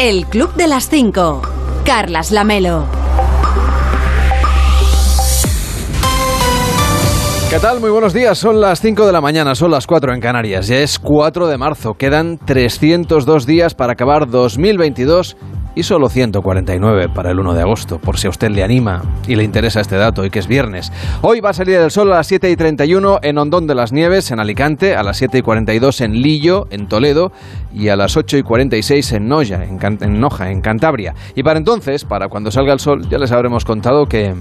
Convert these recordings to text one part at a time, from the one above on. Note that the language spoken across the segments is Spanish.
El Club de las 5. Carlas Lamelo. ¿Qué tal? Muy buenos días. Son las 5 de la mañana, son las 4 en Canarias. Ya es 4 de marzo. Quedan 302 días para acabar 2022 y solo 149 para el 1 de agosto, por si a usted le anima y le interesa este dato y que es viernes. Hoy va a salir el sol a las 7 y 31 en Hondón de las Nieves, en Alicante, a las 7 y 42 en Lillo, en Toledo, y a las 8 y 46 en Noya, en, en Noja, en Cantabria. Y para entonces, para cuando salga el sol, ya les habremos contado que...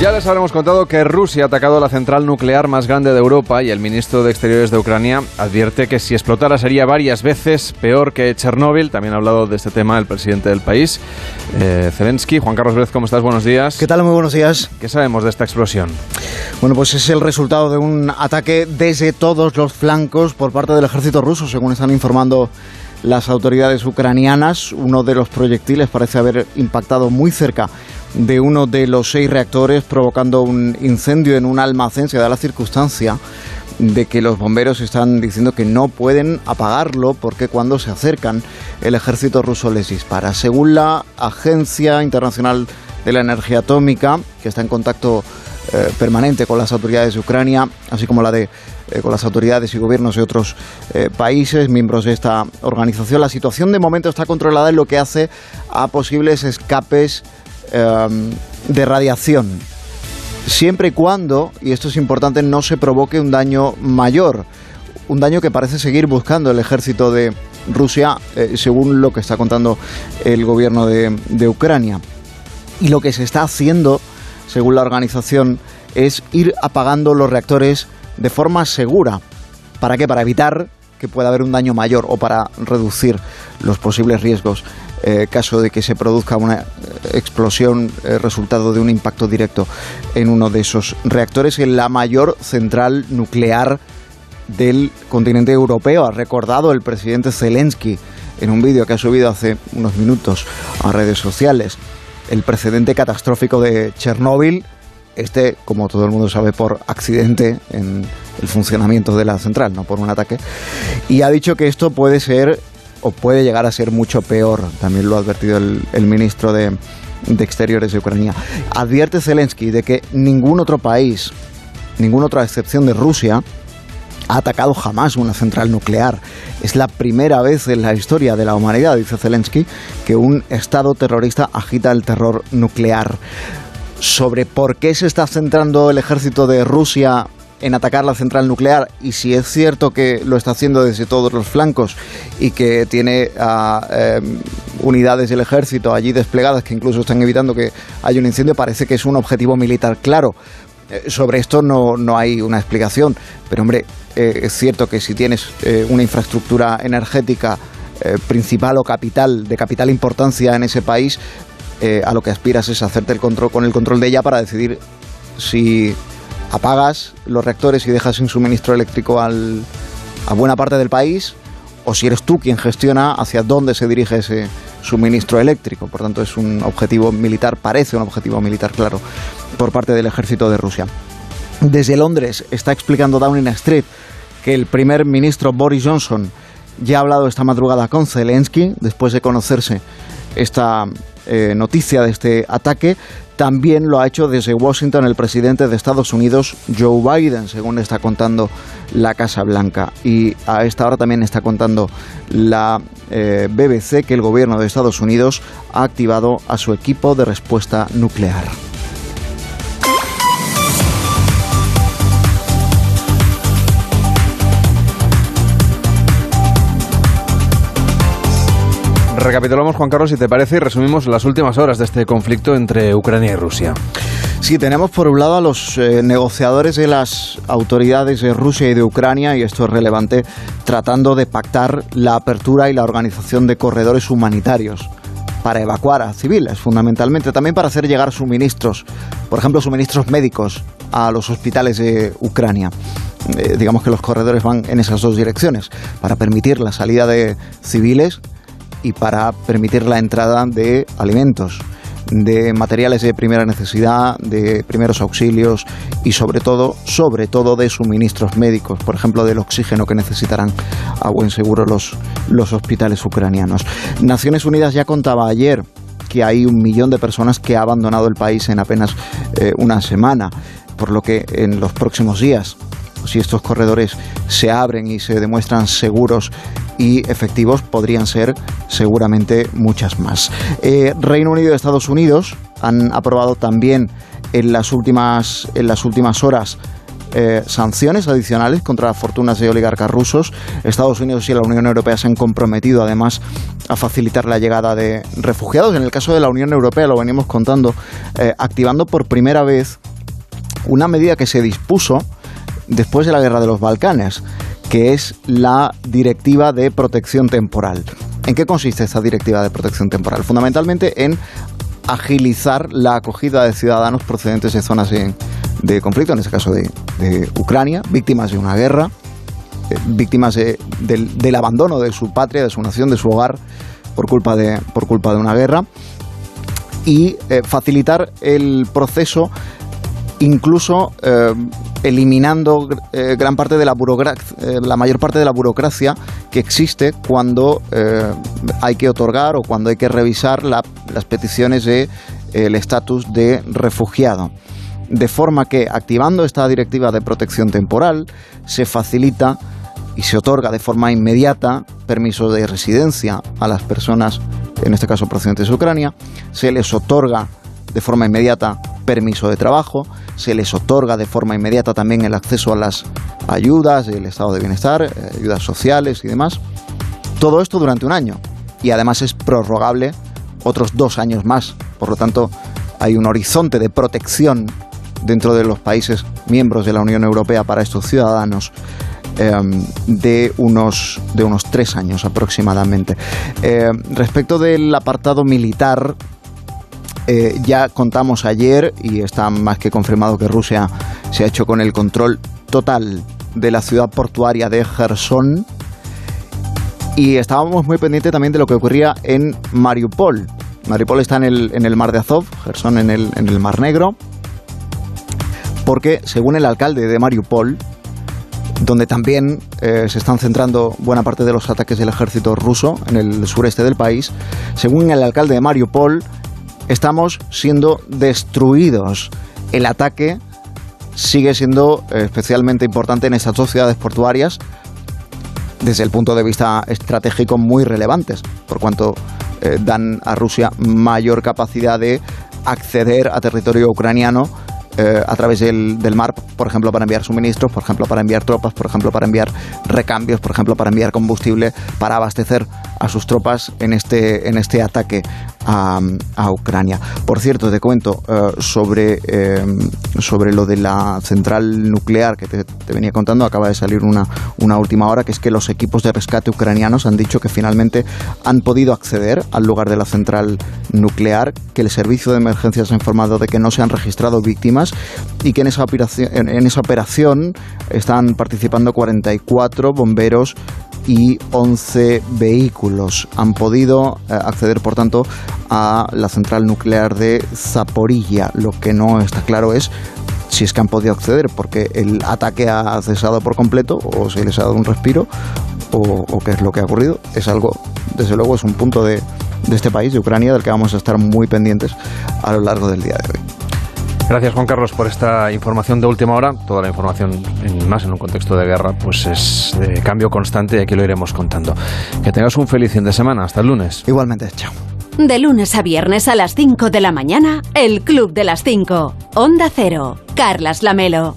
Ya les habremos contado que Rusia ha atacado la central nuclear más grande de Europa y el ministro de Exteriores de Ucrania advierte que si explotara sería varias veces peor que Chernóbil. También ha hablado de este tema el presidente del país, eh, Zelensky. Juan Carlos Vélez, ¿cómo estás? Buenos días. ¿Qué tal? Muy buenos días. ¿Qué sabemos de esta explosión? Bueno, pues es el resultado de un ataque desde todos los flancos por parte del ejército ruso, según están informando las autoridades ucranianas. Uno de los proyectiles parece haber impactado muy cerca de uno de los seis reactores, provocando un incendio en un almacén. Se da la circunstancia de que los bomberos están diciendo que no pueden apagarlo porque cuando se acercan el ejército ruso les dispara. Según la Agencia Internacional de la Energía Atómica, que está en contacto eh, permanente con las autoridades de Ucrania, así como la de eh, con las autoridades y gobiernos de otros eh, países, miembros de esta organización. La situación de momento está controlada en lo que hace a posibles escapes Em, de radiación, siempre y cuando, y esto es importante, no se provoque un daño mayor, un daño que parece seguir buscando el ejército de Rusia, eh, según lo que está contando el gobierno de, de Ucrania. Y lo que se está haciendo, según la organización, es ir apagando los reactores de forma segura. ¿Para qué? Para evitar que pueda haber un daño mayor o para reducir los posibles riesgos eh, caso de que se produzca una explosión eh, resultado de un impacto directo en uno de esos reactores en la mayor central nuclear del continente europeo. Ha recordado el presidente Zelensky en un vídeo que ha subido hace unos minutos a redes sociales el precedente catastrófico de Chernóbil, este, como todo el mundo sabe, por accidente en el funcionamiento de la central, no por un ataque, y ha dicho que esto puede ser o puede llegar a ser mucho peor. También lo ha advertido el, ministro de, Exteriores de Ucrania. Advierte Zelensky de que ningún otro país, ninguna otra excepción de Rusia, ha atacado jamás una central nuclear. Es la primera vez en la historia de la humanidad, dice Zelensky, que un Estado terrorista agita el terror nuclear. Sobre por qué se está centrando el ejército de Rusia en atacar la central nuclear y si es cierto que lo está haciendo desde todos los flancos y que tiene em, unidades del ejército allí desplegadas que incluso están evitando que haya un incendio, parece que es un objetivo militar claro. Eh, sobre esto no, no, hay una explicación, pero hombre, eh, es cierto que si tienes eh, una infraestructura energética principal o capital, de capital importancia en ese país, a lo que aspiras es hacerte el control con el control de ella para decidir si apagas los reactores y dejas sin suministro eléctrico a buena parte del país, o si eres tú quien gestiona hacia dónde se dirige ese suministro eléctrico. Por tanto, es un objetivo militar, parece un objetivo militar claro, por parte del ejército de Rusia. Desde Londres está explicando Downing Street que el primer ministro Boris Johnson ya ha hablado esta madrugada con Zelensky, después de conocerse esta eh, noticia de este ataque. También lo ha hecho desde Washington el presidente de Estados Unidos, Joe Biden, según está contando la Casa Blanca. Y a esta hora también está contando la eh, BBC que el gobierno de Estados Unidos ha activado a su equipo de respuesta nuclear. Recapitulamos, Juan Carlos, si te parece, y resumimos las últimas horas de este conflicto entre Ucrania y Rusia. Sí, tenemos por un lado a los eh, negociadores de las autoridades de Rusia y de Ucrania, y esto es relevante, tratando de pactar la apertura y la organización de corredores humanitarios para evacuar a civiles, fundamentalmente, también para hacer llegar suministros, por ejemplo, suministros médicos a los hospitales de Ucrania. Eh, digamos que los corredores van en esas dos direcciones, para permitir la salida de civiles y para permitir la entrada de alimentos, de materiales de primera necesidad, de primeros auxilios y sobre todo, sobre todo de suministros médicos, por ejemplo, del oxígeno que necesitarán a buen seguro los, los hospitales ucranianos. Naciones Unidas ya contaba ayer que hay un millón de personas que ha abandonado el país en apenas eh, una semana, por lo que en los próximos días si estos corredores se abren y se demuestran seguros y efectivos, podrían ser seguramente muchas más. Eh, Reino Unido y Estados Unidos han aprobado también en las últimas, en las últimas horas eh, sanciones adicionales contra las fortunas de oligarcas rusos. Estados Unidos y la Unión Europea se han comprometido además a facilitar la llegada de refugiados. En el caso de la Unión Europea, lo venimos contando, eh, activando por primera vez una medida que se dispuso después de la guerra de los Balcanes, que es la Directiva de Protección Temporal. ¿En qué consiste esta Directiva de Protección Temporal? Fundamentalmente en agilizar la acogida de ciudadanos procedentes de zonas de, conflicto, en este caso de, Ucrania, víctimas de una guerra, eh, víctimas del, abandono de su patria, de su nación, de su hogar, por culpa de, por culpa de una guerra, y eh, facilitar el proceso incluso eh, eliminando eh, gran parte de la burocracia, eh, la mayor parte de la burocracia que existe cuando hay que otorgar o cuando hay que revisar las peticiones de el estatus de refugiado. De forma que activando esta directiva de protección temporal se facilita y se otorga de forma inmediata permiso de residencia a las personas, en este caso procedentes de Ucrania, se les otorga de forma inmediata permiso de trabajo, se les otorga de forma inmediata también el acceso a las ayudas del estado de bienestar, eh, ayudas sociales y demás. Todo esto durante un año y además es prorrogable otros dos años más. Por lo tanto, hay un horizonte de protección dentro de los países miembros de la Unión Europea para estos ciudadanos em, de, unos, de unos tres años aproximadamente. Eh, respecto del apartado militar, eh, ya contamos ayer, y está más que confirmado que Rusia se ha hecho con el control total de la ciudad portuaria de Gerson. Y estábamos muy pendientes también de lo que ocurría en Mariupol. Mariupol está en el, en el mar de Azov, Gerson en el, en el mar Negro. Porque, según el alcalde de Mariupol, donde también eh, se están centrando buena parte de los ataques del ejército ruso en el sureste del país, según el alcalde de Mariupol, estamos siendo destruidos. El ataque sigue siendo especialmente importante en estas dos ciudades portuarias desde el punto de vista estratégico muy relevantes, por cuanto eh, dan a Rusia mayor capacidad de acceder a territorio ucraniano eh, a través del, del, mar, por ejemplo, para enviar suministros, por ejemplo, para enviar tropas, por ejemplo, para enviar recambios, por ejemplo, para enviar combustible, para abastecer a sus tropas en este, en este ataque a, Ucrania. Por cierto, te cuento eh, sobre, eh, sobre lo de la central nuclear que te, venía contando, acaba de salir una, una última hora, que es que los equipos de rescate ucranianos han dicho que finalmente han podido acceder al lugar de la central nuclear, que el servicio de emergencias ha informado de que no se han registrado víctimas y que en esa operación, están participando 44 bomberos y 11 vehículos. Han podido eh, acceder, por tanto, a la central nuclear de Zaporilla. Lo que no está claro es si es que han podido acceder, porque el ataque ha cesado por completo o se les ha dado un respiro o, qué es lo que ha ocurrido. Es algo, desde luego, es un punto de este país, de Ucrania, del que vamos a estar muy pendientes a lo largo del día de hoy. Gracias Juan Carlos por esta información de última hora. Toda la información, más en un contexto de guerra, pues es de cambio constante y aquí lo iremos contando. Que tengas un feliz fin de semana. Hasta el lunes. Igualmente, chao. De lunes a viernes a las 5 de la mañana, el Club de las 5. Onda Cero. Carlas Lamelo.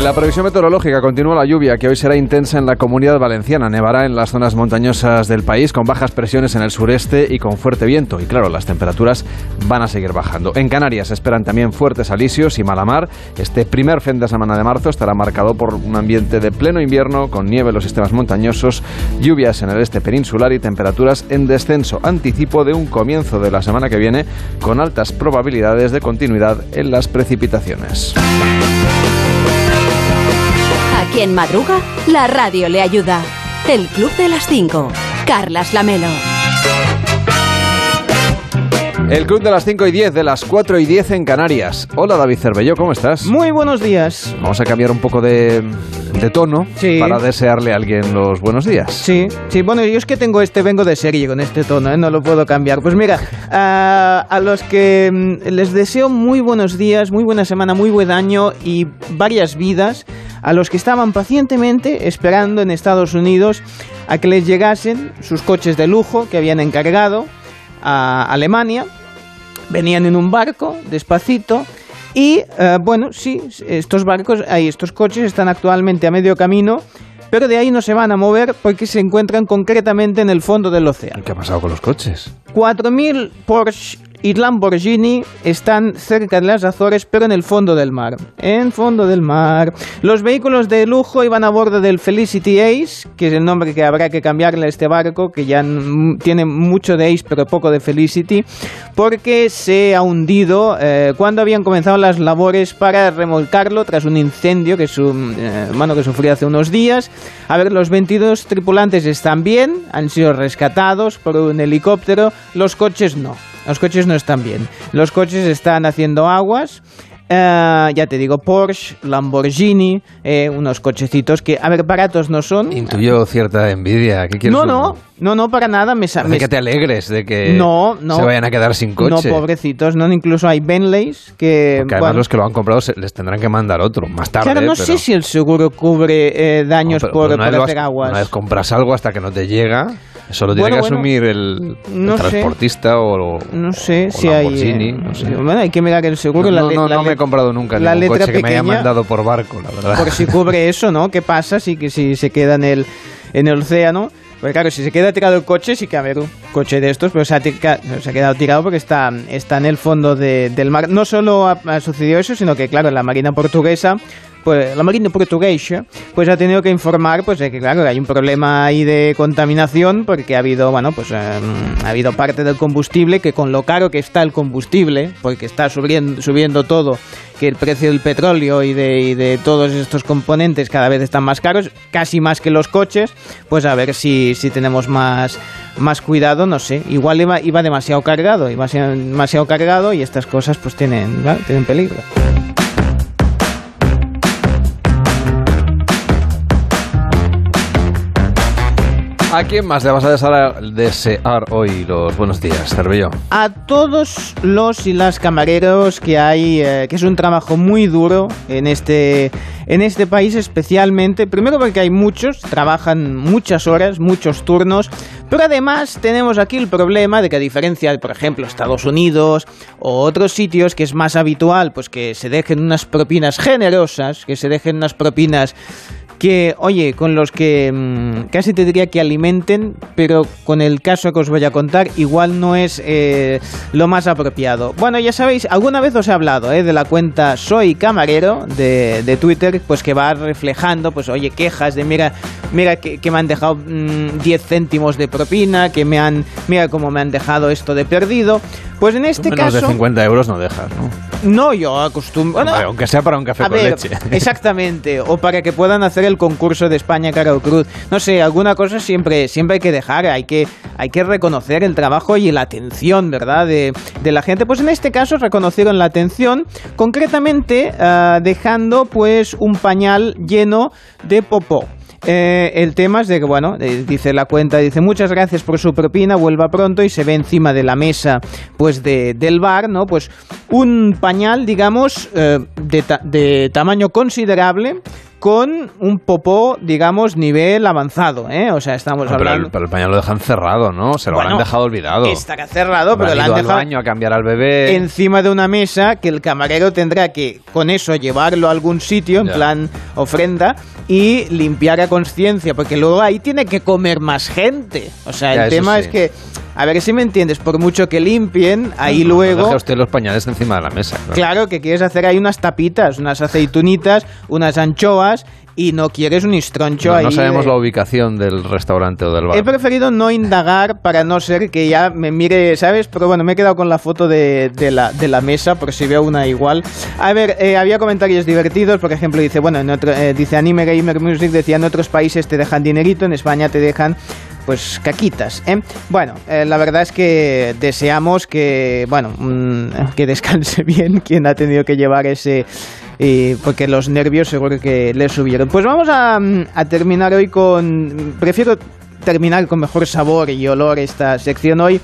En la previsión meteorológica continúa la lluvia que hoy será intensa en la comunidad valenciana. Nevará en las zonas montañosas del país con bajas presiones en el sureste y con fuerte viento. Y claro, las temperaturas van a seguir bajando. En Canarias esperan también fuertes alisios y mala mar. Este primer fin de semana de marzo estará marcado por un ambiente de pleno invierno con nieve en los sistemas montañosos, lluvias en el este peninsular y temperaturas en descenso. Anticipo de un comienzo de la semana que viene con altas probabilidades de continuidad en las precipitaciones quien madruga, la radio le ayuda. El Club de las 5. Carlas Lamelo. El club de las 5 y 10, de las 4 y 10 en Canarias. Hola David Cervelló, ¿cómo estás? Muy buenos días. Vamos a cambiar un poco de, de tono Sí. para desearle a alguien los buenos días. Sí, sí, bueno, yo es que tengo este, vengo de serie con este tono, ¿eh? no lo puedo cambiar. Pues mira, a, a los que mm, les deseo muy buenos días, muy buena semana, muy buen año y varias vidas, a los que estaban pacientemente esperando en Estados Unidos a que les llegasen sus coches de lujo que habían encargado a Alemania, venían en un barco, despacito, y eh, bueno, sí, estos barcos, ahí, estos coches están actualmente a medio camino, pero de ahí no se van a mover porque se encuentran concretamente en el fondo del océano. ¿Qué ha pasado con los coches? 4.000 Porsche y Lamborghini están cerca de las Azores, pero en el fondo del mar. En fondo del mar. Los vehículos de lujo iban a bordo del Felicity Ace, que es el nombre que habrá que cambiarle a este barco, que ya tiene mucho de Ace, pero poco de Felicity, porque se ha hundido eh, cuando habían comenzado las labores para remolcarlo tras un incendio que, su, eh, que sufrió hace unos días. A ver, los 22 tripulantes están bien, han sido rescatados por un helicóptero, los coches no. Los coches no están bien. Los coches están haciendo aguas. Eh, ya te digo, Porsche, Lamborghini, eh, unos cochecitos que, a ver, baratos no son. Intuyo cierta envidia. ¿Qué quieres No, no, no, no, para nada. Me, me- que te alegres de que No, no. se vayan a quedar sin No, coche. pobrecitos, no. Incluso hay Bentleys que. Porque además bueno, los que lo han comprado se- les tendrán que mandar otro más tarde. claro, no pero- sé si el seguro cubre eh, No, daños pero por, una por hacer aguas. Una vez compras algo hasta que no te llega, eso lo tiene Bueno, que bueno, asumir el, el no sé. transportista o, No sé o si hay. Lamborghini, eh, no sé. Bueno, hay que mirar el seguro. No, no, la no me he comprado nunca la ningún letra coche que me haya pequeña, mandado por barco, la verdad. Por si cubre eso, ¿no? ¿Qué pasa si, que si se queda en el, en el océano? Porque claro, si se queda tirado el coche, sí que a ver un coche de estos, pero se ha, tica- se ha quedado tirado porque está, está en el fondo de- del mar. No solo ha, ha sucedido eso, sino que claro, la Marina portuguesa, pues la Marina portuguesa, pues ha tenido que informar, pues que claro, hay un problema ahí de contaminación porque ha habido, bueno, pues eh, ha habido parte del combustible que con lo caro que está el combustible, porque está subiendo, subiendo todo, que el precio del petróleo y de, y de todos estos componentes cada vez están más caros, casi más que los coches, pues a ver si, si tenemos más, más cuidado, no sé, igual iba, iba demasiado cargado, iba demasiado cargado y estas cosas pues tienen, tienen peligro. ¿A quién más le vas a desear, hoy los buenos días, Cervello? a todos los y las camareros que hay, eh, que es un trabajo muy duro en este, en este país especialmente. Primero porque hay muchos, trabajan muchas horas, muchos turnos, pero además tenemos aquí el problema de que a diferencia de, por ejemplo, Estados Unidos o otros sitios que es más habitual, pues que se dejen unas propinas generosas, que se dejen unas propinas que, oye, con los que mm, casi te diría que alimenten, pero con el caso que os voy a contar, igual no es eh, lo más apropiado. Bueno, ya sabéis, alguna vez os he hablado eh, de la cuenta Soy Camarero de, de Twitter, pues que va reflejando, pues oye, quejas de mira, mira que, que me han dejado mm, 10 céntimos de propina, que me han, mira cómo me han dejado esto de perdido. Pues en este Menos caso, de 50 euros no dejas, ¿no? no yo acostumbro... bueno, aunque sea para un café a con ver, leche. exactamente, o para que puedan hacer el concurso de España cara o cruz. No sé, alguna cosa siempre, siempre hay que dejar, hay que, hay que reconocer el trabajo y la atención, ¿verdad? De, de la gente. Pues en este caso reconocieron la atención, concretamente ah, dejando pues un pañal lleno de popó. Eh, el tema es de que, bueno, eh, dice la cuenta, dice muchas gracias por su propina, vuelva pronto y se ve encima de la mesa, pues, de, del bar, ¿no? Pues un pañal, digamos, eh, de, ta- de tamaño considerable con un popó, digamos, nivel avanzado, ¿eh? O sea, estamos No, pero, hablando... el, pero el pañal lo dejan cerrado, ¿no? Se lo Bueno, han dejado olvidado. Estará cerrado, pero lo han al dejado baño a cambiar al bebé. encima de una mesa que el camarero tendrá que con eso llevarlo a algún sitio en Ya. plan ofrenda y limpiar a conciencia porque luego ahí tiene que comer más gente o sea Ya, el tema sí. es que a ver si me entiendes por mucho que limpien ahí No luego deje usted los pañales encima de la mesa. claro. Claro que quieres hacer ahí unas tapitas, unas aceitunitas, unas anchoas y no quieres un istroncho No, ahí. no sabemos de- la ubicación del restaurante o del bar. He preferido no indagar para no ser que ya me mire, ¿sabes? Pero bueno, me he quedado con la foto de, de la, de la mesa por si veo una igual. A ver, eh, había comentarios divertidos, por ejemplo, dice, bueno, en otro, eh, dice Anime Gamer Music, decía, en otros países te dejan dinerito, en España te dejan pues caquitas. ¿eh? Bueno, eh, la verdad es que deseamos que, bueno, mm, que descanse bien quien ha tenido que llevar ese porque los nervios seguro que le subieron. Pues vamos a, a, terminar hoy con. Prefiero terminar con mejor sabor y olor esta sección hoy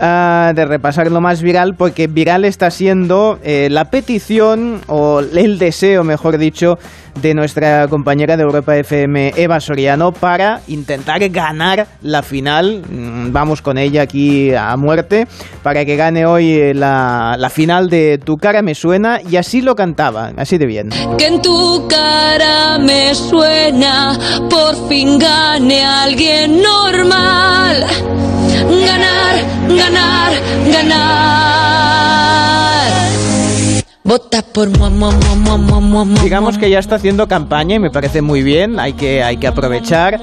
Ah, de repasar lo más viral, porque viral está siendo eh, la petición, o el deseo, mejor dicho, de nuestra compañera de Europa FM, Eva Soriano, para intentar ganar la final. Mm, vamos con ella aquí a muerte, para que gane hoy eh, la, la final de Tu cara me suena, y así lo cantaba, así de bien. Que en tu cara me suena, por fin gane alguien normal ganar, ganar, ganar. Vota por Digamos que ya está haciendo campaña y me parece muy bien, hay que, hay que aprovechar.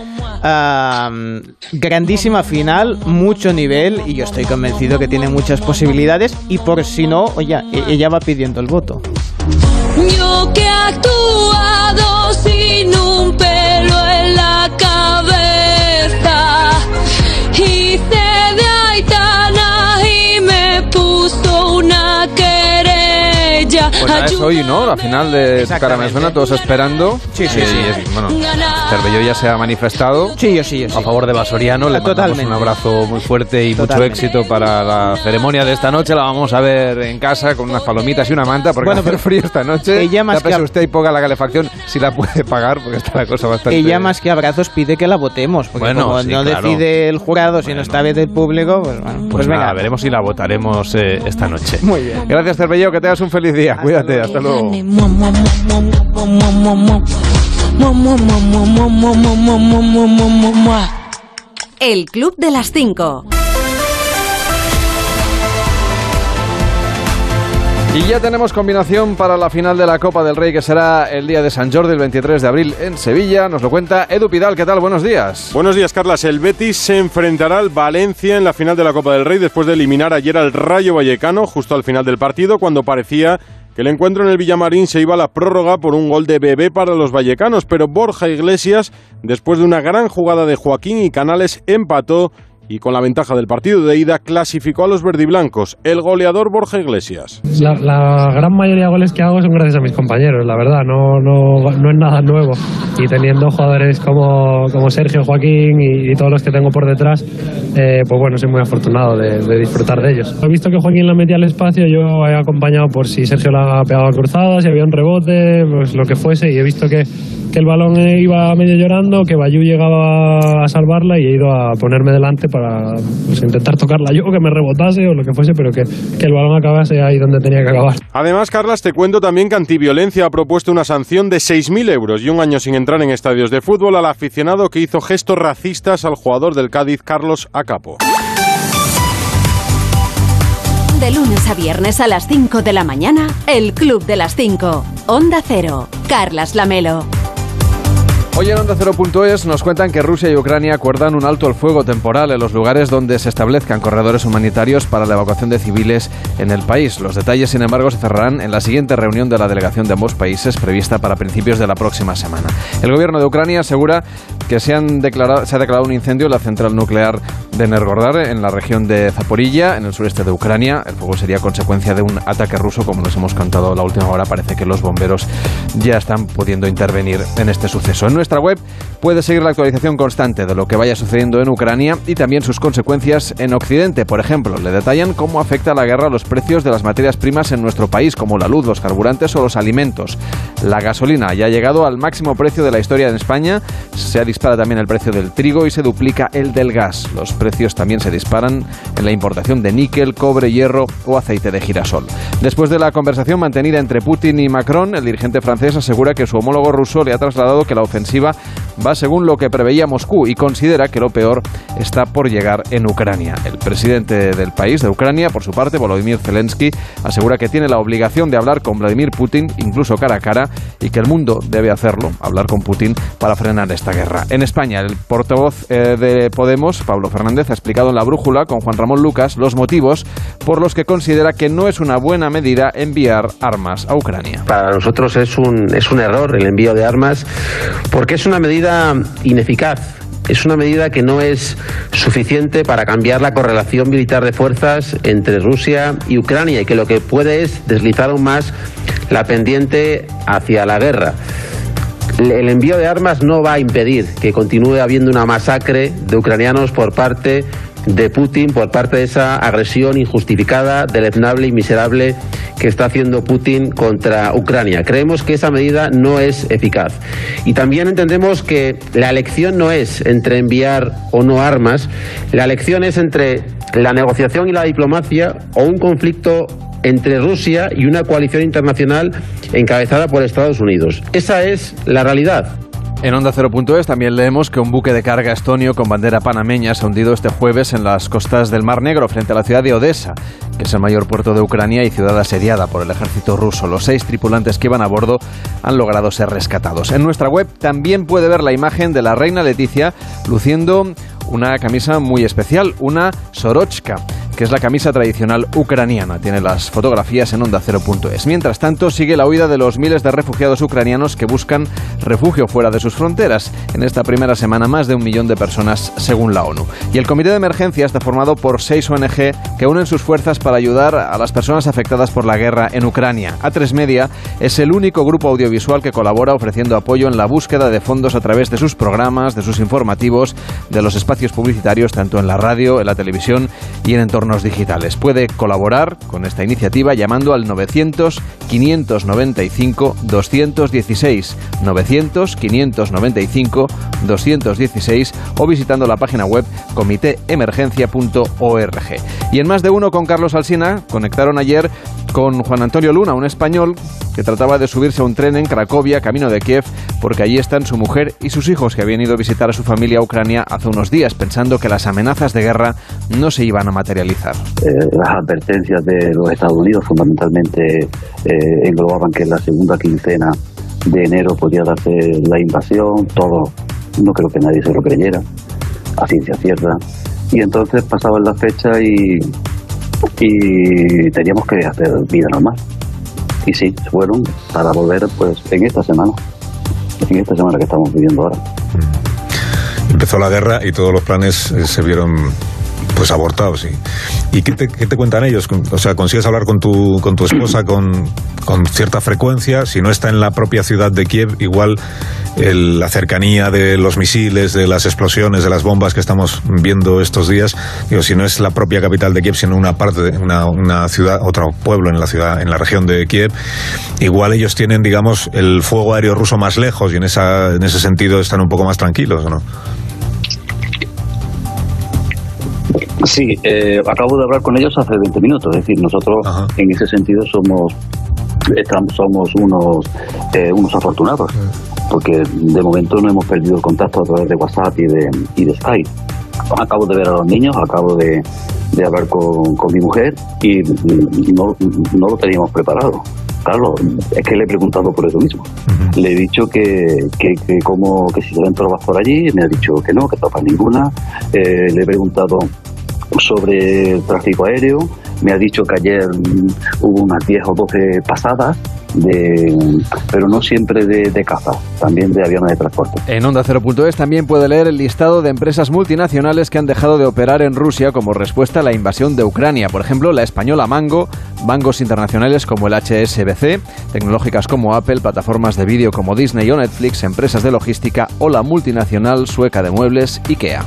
grandísima final, mucho nivel y yo estoy convencido que tiene muchas posibilidades y por si no, oye, e, ella va pidiendo el voto. Yo que he actuado sin Pues es hoy, ¿no? La final de cara me suena, todos esperando. Sí, sí, sí. bueno, Cervello ya se ha manifestado sí, yo sí, yo sí. a favor de Basoriano. Le mandamos un abrazo muy fuerte y mucho éxito para la ceremonia de esta noche. La vamos a ver en casa con unas palomitas y una manta porque bueno, va a hacer frío esta noche. Ella más que usted y ponga la calefacción si la puede pagar porque está la cosa bastante... Ella más que abrazos pide que la votemos porque bueno, como no decide el jurado sino esta vez el público, pues, bueno, pues, pues venga. veremos si la votaremos eh, esta noche. Muy bien. Gracias Cervello, que tengas un feliz día. Cuídate, hasta luego. El Club de las 5. Y ya tenemos combinación para la final de la Copa del Rey que será el día de San Jordi, el 23 de abril en Sevilla. Nos lo cuenta Edu Pidal. ¿Qué tal? Buenos días. Buenos días, Carlas. El Betis se enfrentará al Valencia en la final de la Copa del Rey después de eliminar ayer al Rayo Vallecano justo al final del partido cuando parecía que el encuentro en el Villamarín se iba a la prórroga por un gol de bebé para los vallecanos, pero Borja Iglesias, después de una gran jugada de Joaquín y Canales, empató y con la ventaja del partido de ida clasificó a los verdiblancos. El goleador Borja Iglesias. La, gran mayoría de goles que hago son gracias a mis compañeros, la verdad, no, no, no es nada nuevo. Y teniendo jugadores como, como Sergio, Joaquín y, todos los que tengo por detrás, eh, pues bueno, soy muy afortunado de, disfrutar de ellos. He visto que Joaquín la metía al espacio, yo he acompañado por si Sergio la pegaba cruzada, si había un rebote, pues lo que fuese, y he visto que, que el balón iba medio llorando, que Bayú llegaba a salvarla y he ido a ponerme delante para pues, intentar tocarla yo, que me rebotase o lo que fuese, pero que, que el balón acabase ahí donde tenía que acabar. Además, Carlas, te cuento también que Antiviolencia ha propuesto una sanción de 6.000 euros y un año sin entrar en estadios de fútbol al aficionado que hizo gestos racistas al jugador del Cádiz, Carlos Acapo. De lunes a viernes a las 5 de la mañana, el Club de las 5. Onda Cero. Carlas Lamelo. Hoy en Onda Cero.es nos cuentan que Rusia y Ucrania acuerdan un alto al fuego temporal en los lugares donde se establezcan corredores humanitarios para la evacuación de civiles en el país. Los detalles, sin embargo, se cerrarán en la siguiente reunión de la delegación de ambos países prevista para principios de la próxima semana. El gobierno de Ucrania asegura que se, han declarado, se ha declarado un incendio en la central nuclear de Nergordar en la región de Zaporilla, en el sureste de Ucrania. El fuego sería consecuencia de un ataque ruso, como nos hemos contado la última hora. Parece que los bomberos ya están pudiendo intervenir en este suceso nuestra web puede seguir la actualización constante de lo que vaya sucediendo en Ucrania y también sus consecuencias en Occidente. Por ejemplo, le detallan cómo afecta la guerra a los precios de las materias primas en nuestro país, como la luz, los carburantes o los alimentos. La gasolina ya ha llegado al máximo precio de la historia en España, se dispara también el precio del trigo y se duplica el del gas. Los precios también se disparan en la importación de níquel, cobre, hierro o aceite de girasol. Después de la conversación mantenida entre Putin y Macron, el dirigente francés asegura que su homólogo ruso le ha trasladado que la ofensiva va según lo que preveía Moscú y considera que lo peor está por llegar en Ucrania. El presidente del país, de Ucrania, por su parte, Volodymyr Zelensky, asegura que tiene la obligación de hablar con Vladimir Putin, incluso cara a cara, y que el mundo debe hacerlo, hablar con Putin para frenar esta guerra. En España, el portavoz eh, de Podemos, Pablo Fernández, ha explicado en la brújula con Juan Ramón Lucas los motivos por los que considera que no es una buena medida enviar armas a Ucrania. Para nosotros es un, es un error el envío de armas porque es una medida ineficaz es una medida que no es suficiente para cambiar la correlación militar de fuerzas entre Rusia y Ucrania y que lo que puede es deslizar aún más la pendiente hacia la guerra. El envío de armas no va a impedir que continúe habiendo una masacre de ucranianos por parte de Putin, por parte de esa agresión injustificada, deleznable y miserable que está haciendo Putin contra Ucrania. Creemos que esa medida no es eficaz. Y también entendemos que la elección no es entre enviar o no armas, la elección es entre la negociación y la diplomacia o un conflicto entre Rusia y una coalición internacional encabezada por Estados Unidos. Esa es la realidad. En Onda 0.es también leemos que un buque de carga estonio con bandera panameña se ha hundido este jueves en las costas del Mar Negro frente a la ciudad de Odessa, que es el mayor puerto de Ucrania y ciudad asediada por el ejército ruso. Los seis tripulantes que iban a bordo han logrado ser rescatados. En nuestra web también puede ver la imagen de la reina Leticia luciendo una camisa muy especial, una sorochka que es la camisa tradicional ucraniana. Tiene las fotografías en onda 0.es. Mientras tanto, sigue la huida de los miles de refugiados ucranianos que buscan refugio fuera de sus fronteras. En esta primera semana, más de un millón de personas, según la ONU. Y el comité de emergencia está formado por seis ONG que unen sus fuerzas para ayudar a las personas afectadas por la guerra en Ucrania. A3 Media es el único grupo audiovisual que colabora ofreciendo apoyo en la búsqueda de fondos a través de sus programas, de sus informativos, de los espacios publicitarios, tanto en la radio, en la televisión y en digitales. Puede colaborar con esta iniciativa llamando al 900 595 216 900 595 216 o visitando la página web comitéemergencia.org. Y en más de uno con Carlos Alsina conectaron ayer con Juan Antonio Luna, un español que trataba de subirse a un tren en Cracovia, camino de Kiev, porque allí están su mujer y sus hijos que habían ido a visitar a su familia a Ucrania hace unos días, pensando que las amenazas de guerra no se iban a materializar. Eh, las advertencias de los Estados Unidos fundamentalmente eh, englobaban que en la segunda quincena de enero podía darse la invasión, todo, no creo que nadie se lo creyera, a ciencia cierta. Y entonces pasaban la fecha y y teníamos que hacer vida normal. Y sí, fueron para volver pues en esta semana, en esta semana que estamos viviendo ahora. Empezó la guerra y todos los planes eh, se vieron pues abortados. ¿Y, ¿y qué, te, qué te cuentan ellos? O sea, ¿consigues hablar con tu, con tu esposa con, con cierta frecuencia? Si no está en la propia ciudad de Kiev, igual el, la cercanía de los misiles, de las explosiones, de las bombas que estamos viendo estos días, digo, si no es la propia capital de Kiev, sino una parte, de una, una ciudad, otro pueblo en la ciudad, en la región de Kiev, igual ellos tienen, digamos, el fuego aéreo ruso más lejos y en, esa, en ese sentido están un poco más tranquilos, ¿o no? Sí, eh, acabo de hablar con ellos hace 20 minutos. Es decir, nosotros Ajá. en ese sentido somos estamos, somos unos eh, unos afortunados, porque de momento no hemos perdido el contacto a través de WhatsApp y de, y de Skype. Acabo de ver a los niños, acabo de, de hablar con, con mi mujer y no, no lo teníamos preparado. Claro, es que le he preguntado por eso mismo. Le he dicho que, que, que como que si se ven pruebas por allí, me ha dicho que no, que topa ninguna. Eh, le he preguntado sobre el tráfico aéreo. Me ha dicho que ayer hubo unas 10 o 12 pasadas, de, pero no siempre de, de caza, también de aviones de transporte. En Onda 0.es también puede leer el listado de empresas multinacionales que han dejado de operar en Rusia como respuesta a la invasión de Ucrania. Por ejemplo, la española Mango, bancos internacionales como el HSBC, tecnológicas como Apple, plataformas de vídeo como Disney o Netflix, empresas de logística o la multinacional sueca de muebles IKEA.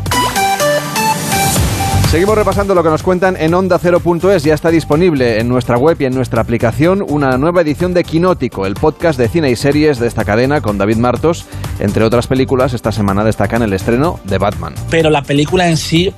Seguimos repasando lo que nos cuentan en Onda 0.es. Ya está disponible en nuestra web y en nuestra aplicación una nueva edición de Quinótico, el podcast de cine y series de esta cadena con David Martos. Entre otras películas, esta semana destacan el estreno de Batman. pero la película en sí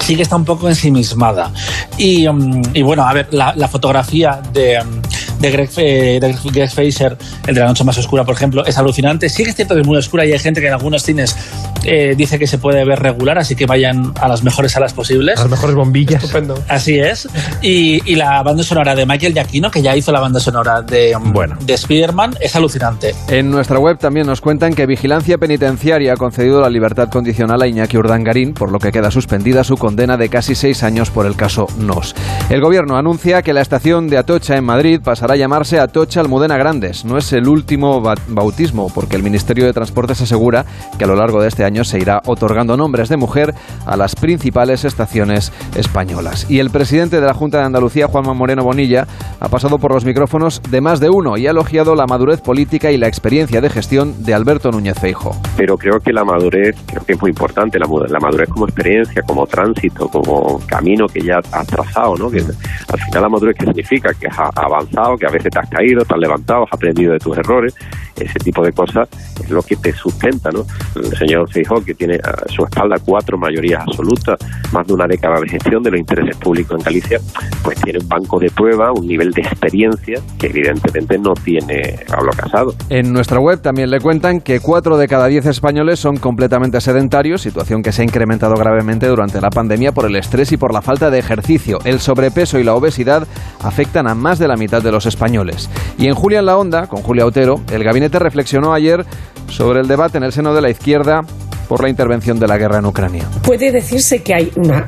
sí que está un poco ensimismada. Y, mm, y bueno, a ver, la, fotografía de, mm, Greg, Fe- de Greg Fraser, el de la noche más oscura, por ejemplo, es alucinante. Sí que es cierto que es muy oscura y hay gente que en algunos cines eh, dice que se puede ver regular, así que vayan a las mejores salas posibles. Las mejores bombillas. Así es. Y, y la banda sonora de Michael Giacchino, que ya hizo la banda sonora de, mm, de Spider-Man, es alucinante. En nuestra web también nos cuentan que Vigilancia Penitenciaria ha concedido la libertad condicional a Iñaki Urdangarín, por lo que queda suspendida su condena de casi seis años por el caso NOS. El gobierno anuncia que la estación de Atocha en Madrid pasará a llamarse Atocha Almudena Grandes. No es el último ba- bautismo, porque el Ministerio de Transportes asegura que a lo largo de este este se irá otorgando nombres de mujer a las principales estaciones españolas. Y el presidente de la Junta de Andalucía, Juanma Moreno Bonilla, ha pasado por los micrófonos de más de uno y ha elogiado la madurez política y la experiencia de gestión de Alberto Núñez Feijo. Pero creo que la madurez, creo que es muy importante, la, la madurez como experiencia, como tránsito, como camino que ya has trazado, ¿no? Que al final la madurez que significa que has avanzado, que a veces te has caído, te has levantado, has aprendido de tus errores, ese tipo de cosas es lo que te sustenta, ¿no? El señor Feijóo, que tiene a su espalda cuatro mayorías absolutas, más de una década de gestión de los intereses públicos en Galicia, pues tiene un banco de prueba, un nivel de experiencia que evidentemente no tiene Pablo Casado. En nuestra web también le cuentan que cuatro de cada diez españoles son completamente sedentarios, situación que se ha incrementado gravemente durante la pandemia por el estrés y por la falta de ejercicio. El sobrepeso y la obesidad afectan a más de la mitad de los españoles. Y en Julia en la Onda, con Julia Otero, el gabinete reflexionó ayer sobre el debate en el seno de la izquierda por la intervención de la guerra en Ucrania. Puede decirse que hay una,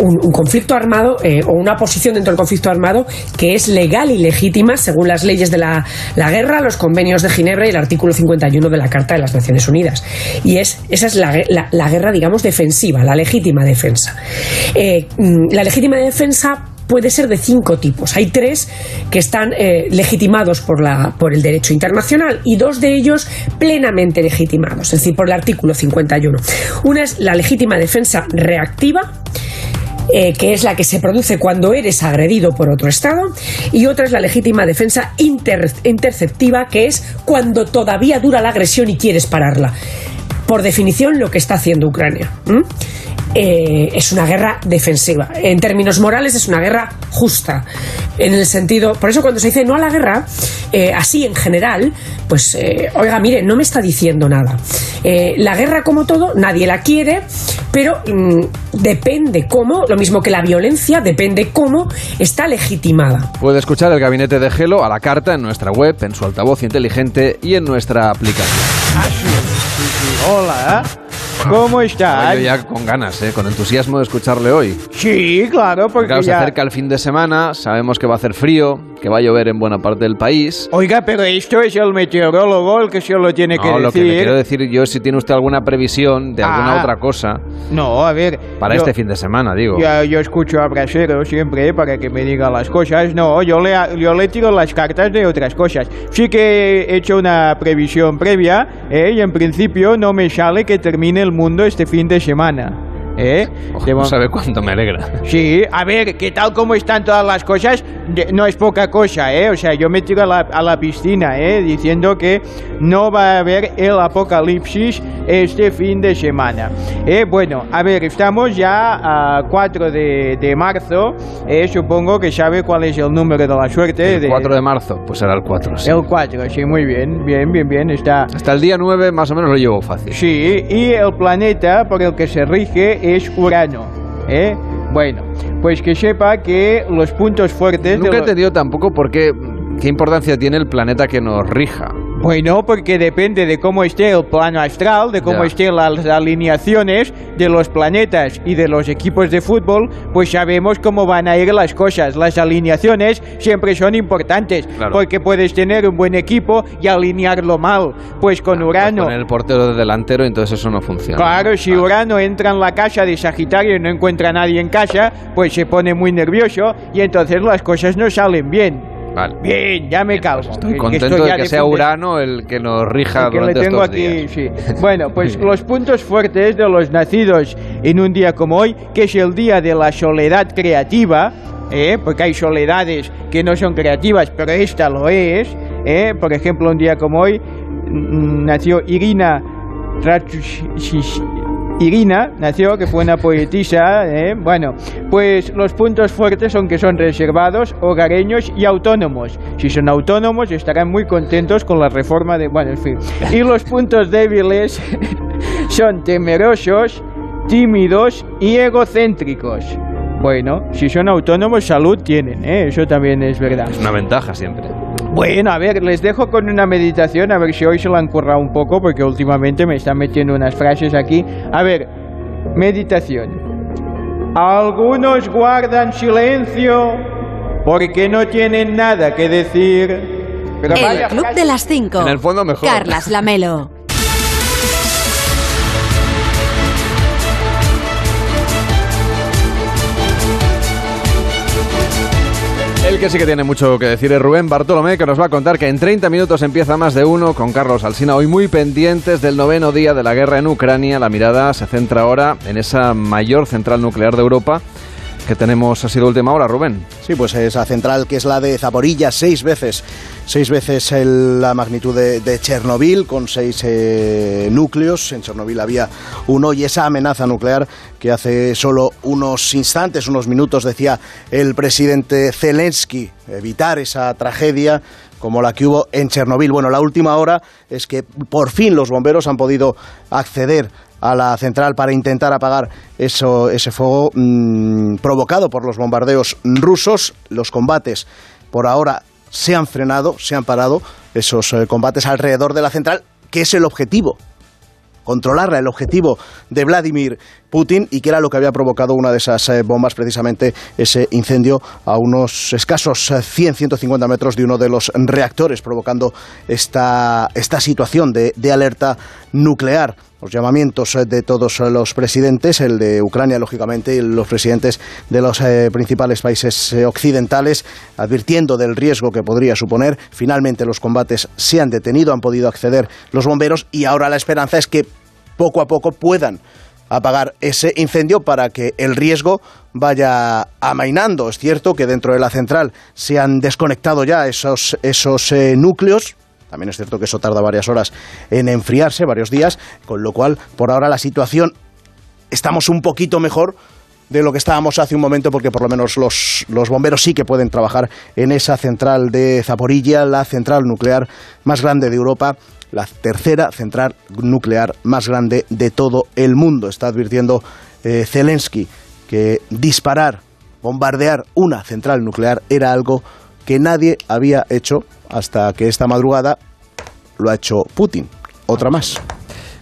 un, conflicto armado eh, o una posición dentro del conflicto armado que es legal y legítima según las leyes de la, guerra, los convenios de Ginebra y el artículo 51 de la Carta de las Naciones Unidas. Y es, esa es la, guerra, digamos, defensiva, la legítima defensa. Eh, la legítima defensa puede ser de cinco tipos. Hay tres que están eh, legitimados por, la, por el derecho internacional y dos de ellos plenamente legitimados, es decir, por el artículo 51. Una es la legítima defensa reactiva, eh, que es la que se produce cuando eres agredido por otro Estado, y otra es la legítima defensa inter interceptiva, que es cuando todavía dura la agresión y quieres pararla. Por definición, lo que está haciendo Ucrania. Eh, es una guerra defensiva. En términos morales es una guerra justa. En el sentido, por eso cuando se dice no a la guerra, eh, así en general, pues eh, oiga, mire, no me está diciendo nada. Eh, la guerra como todo, nadie la quiere, pero mmm, depende cómo, lo mismo que la violencia, depende cómo está legitimada. Puede escuchar el gabinete de Gelo a la carta en nuestra web, en su altavoz inteligente y en nuestra aplicación. Ah, sí. ¿Cómo estás? Yo ya con ganas, ¿eh? con entusiasmo de escucharle hoy. Sí, claro, porque Claro, se ya... acerca el fin de semana, sabemos que va a hacer frío, que va a llover en buena parte del país. Oiga, pero esto es el meteorólogo el que se lo tiene que No, lo que decir. le quiero decir yo es si tiene usted alguna previsión de alguna Ah. otra cosa No, a ver. para yo- este fin de semana, digo. Ya, yo escucho a Brasero siempre para que me diga las cosas. No, yo le, yo le tiro las cartas de otras cosas. Sí que he hecho una previsión previa ¿eh? y en principio no me sale que termine el mundo este fin de semana. ¿Eh? De no sabe cuánto me alegra. Sí, a ver, que tal como están todas las cosas, de- no es poca cosa, ¿eh? O sea, yo me tiro a la, a la piscina, ¿eh? Diciendo que no va a haber el apocalipsis este fin de semana. ¿eh? Bueno, a ver, estamos ya a 4 de, de marzo, ¿eh? Supongo que sabe cuál es el número de la suerte. El 4 de marzo, pues será el 4. sí. El 4, sí, muy bien, bien, bien, bien, está... Hasta el día 9 más o menos lo llevo fácil. Sí, y el planeta por el que se rige es Urano, ¿eh? Bueno, pues que sepa que los puntos fuertes... Nunca he lo- entendido tampoco por qué, qué importancia tiene el planeta que nos rija. Bueno, porque depende de cómo esté el plano astral, de cómo estén las alineaciones de los planetas y de los equipos de fútbol, pues sabemos cómo van a ir las cosas. Las alineaciones siempre son importantes, Claro. porque puedes tener un buen equipo y alinearlo mal. Pues con Urano... Con el portero de delantero, entonces eso no funciona. Claro, si Urano entra en la casa de Sagitario y no encuentra a nadie en casa, pues se pone muy nervioso y entonces las cosas no salen bien. Vale. Bien, ya me calmo. Estoy contento de que sea Urano el que nos rija que le durante tengo estos aquí, días. sí. Bueno, pues los puntos fuertes de los nacidos en un día como hoy, que es el día de la soledad creativa, ¿eh? porque hay soledades que no son creativas, pero esta lo es. ¿eh? Por ejemplo, un día como hoy nació Irina Ratsush- Irina nació, que fue una poetisa, ¿eh? bueno, pues los puntos fuertes son que son reservados, hogareños y autónomos. Si son autónomos estarán muy contentos con la reforma de, bueno, en fin. Y los puntos débiles son temerosos, tímidos y egocéntricos. Bueno, si son autónomos, salud tienen, ¿eh? eso también es verdad. Es una ventaja siempre. Bueno, a ver, les dejo con una meditación, a ver si hoy se la han currado un poco, porque últimamente me están metiendo unas frases aquí. A ver, meditación. Algunos guardan silencio porque no tienen nada que decir. Pero El vaya Club de las 5. En el fondo mejor. Carlas Lamelo. que sí que tiene mucho que decir es Rubén Bartolomé, que nos va a contar que en 30 minutos empieza más de uno con Carlos Alsina. Hoy muy pendientes del noveno día de la guerra en Ucrania. La mirada se centra ahora en esa mayor central nuclear de Europa que tenemos ha sido última hora, Rubén. Sí, pues esa central que es la de Zaporilla, seis veces, seis veces el- la magnitud de, de Chernobyl, con seis eh, núcleos. En Chernobyl había uno y esa amenaza nuclear que hace solo unos instantes, unos minutos, decía el presidente Zelensky, evitar esa tragedia como la que hubo en Chernobyl. Bueno, la última hora es que por fin los bomberos han podido acceder a la central para intentar apagar eso, ese fuego mm, provocado por los bombardeos rusos. Los combates por ahora se han frenado, se han parado esos eh, combates alrededor de la central, que es el objetivo controlarla, el objetivo de Vladimir Putin y que era lo que había provocado una de esas eh, bombas, precisamente ese incendio a unos escasos eh, 100-150 metros de uno de los reactores, provocando esta, esta situación de alerta nuclear. Los llamamientos de todos los presidentes, el de Ucrania, lógicamente, y los presidentes de los eh, principales países eh, occidentales, advirtiendo del riesgo que podría suponer. Finalmente los combates se han detenido, han podido acceder los bomberos y ahora la esperanza es que poco a poco puedan apagar ese incendio para que el riesgo vaya amainando. Es cierto que dentro de la central se han desconectado ya esos, esos eh, núcleos. También es cierto que eso tarda varias horas en enfriarse, varios días, con lo cual por ahora la situación estamos un poquito mejor de lo que estábamos hace un momento, porque por lo menos los, los bomberos sí que pueden trabajar en esa central de Zaporilla, la central nuclear más grande de Europa, la tercera central nuclear más grande de todo el mundo. Está advirtiendo eh, Zelensky que disparar, bombardear una central nuclear era algo que nadie había hecho hasta que esta madrugada lo ha hecho Putin. Otra más.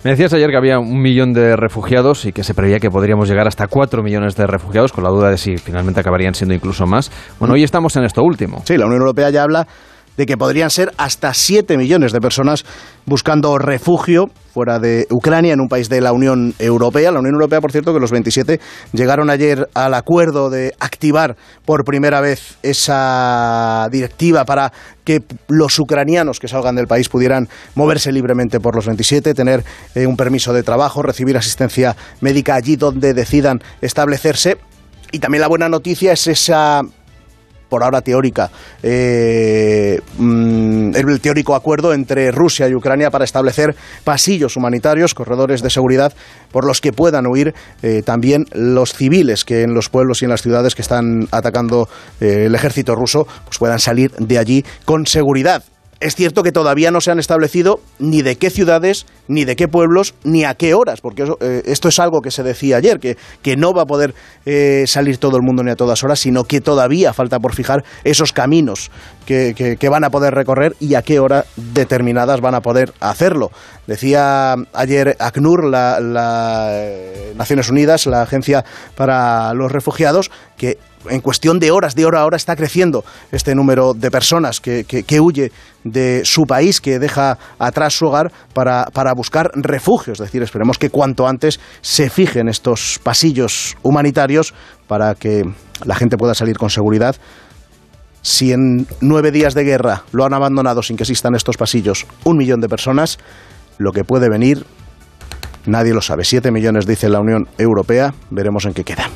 Me decías ayer que había un millón de refugiados y que se preveía que podríamos llegar hasta cuatro millones de refugiados, con la duda de si finalmente acabarían siendo incluso más. Bueno, hoy estamos en esto último. Sí, la Unión Europea ya habla de que podrían ser hasta 7 millones de personas buscando refugio fuera de Ucrania, en un país de la Unión Europea. La Unión Europea, por cierto, que los 27 llegaron ayer al acuerdo de activar por primera vez esa directiva para que los ucranianos que salgan del país pudieran moverse libremente por los 27, tener eh, un permiso de trabajo, recibir asistencia médica allí donde decidan establecerse. Y también la buena noticia es esa por ahora teórica, eh, mm, el teórico acuerdo entre Rusia y Ucrania para establecer pasillos humanitarios, corredores de seguridad por los que puedan huir eh, también los civiles que en los pueblos y en las ciudades que están atacando eh, el ejército ruso, pues puedan salir de allí con seguridad. Es cierto que todavía no se han establecido ni de qué ciudades, ni de qué pueblos, ni a qué horas, porque eh, esto es algo que se decía ayer, que, que no va a poder eh, salir todo el mundo ni a todas horas, sino que todavía falta por fijar esos caminos que, que- van a poder recorrer y a qué hora determinadas van a poder hacerlo. Decía ayer ACNUR, la, la, eh, Naciones Unidas, la Agencia para los Refugiados, que en cuestión de horas, de hora a hora, está creciendo este número de personas que, que- que huye de su país, que deja atrás su hogar para, para buscar refugio. Es decir, esperemos que cuanto antes se fijen estos pasillos humanitarios para que la gente pueda salir con seguridad. Si en nueve días de guerra lo han abandonado sin que existan estos pasillos un millón de personas, lo que puede venir nadie lo sabe. Siete millones dice la Unión Europea, veremos en qué queda.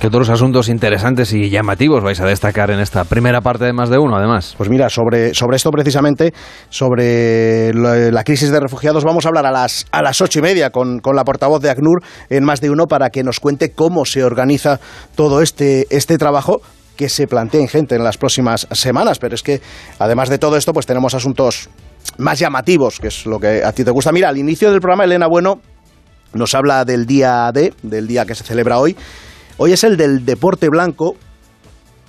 ¿Qué otros asuntos interesantes y llamativos vais a destacar en esta primera parte de más de uno, además? Pues mira, sobre, sobre esto precisamente, sobre la, la crisis de refugiados, vamos a hablar a las, a las ocho y media con, con la portavoz de ACNUR en más de uno para que nos cuente cómo se organiza todo este, este trabajo que se plantea ingente en las próximas semanas. Pero es que, además de todo esto, pues tenemos asuntos más llamativos, que es lo que a ti te gusta. Mira, al inicio del programa, Elena Bueno nos habla del día D, del día que se celebra hoy. Hoy es el del deporte blanco,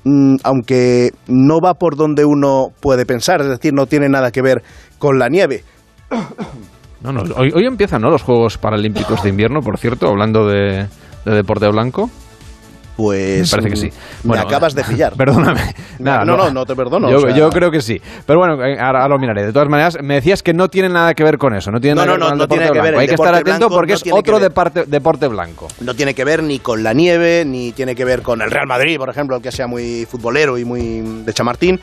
mm, aunque no va por donde uno puede pensar, es decir, no tiene nada que ver con la nieve. No, no, hoy, empiezan ¿no? los Juegos Paralímpicos de Invierno, por cierto, hablando de deporte blanco. Pues Me parece que sí. me Bueno, acabas de pillar. Perdóname. Nada, no, no, no te perdono. Yo, o sea- yo creo que sí. Pero bueno, eh, ahora, ahora lo miraré. De todas maneras, me decías que no tiene nada que ver con eso. No tiene No, nada que no, ver con no, el no tiene que ver el Hay que estar atento porque no es otro deporte, blanco. No tiene que ver ni con la nieve, ni tiene que ver con el Real Madrid, por ejemplo, que sea muy futbolero y muy de chamartín.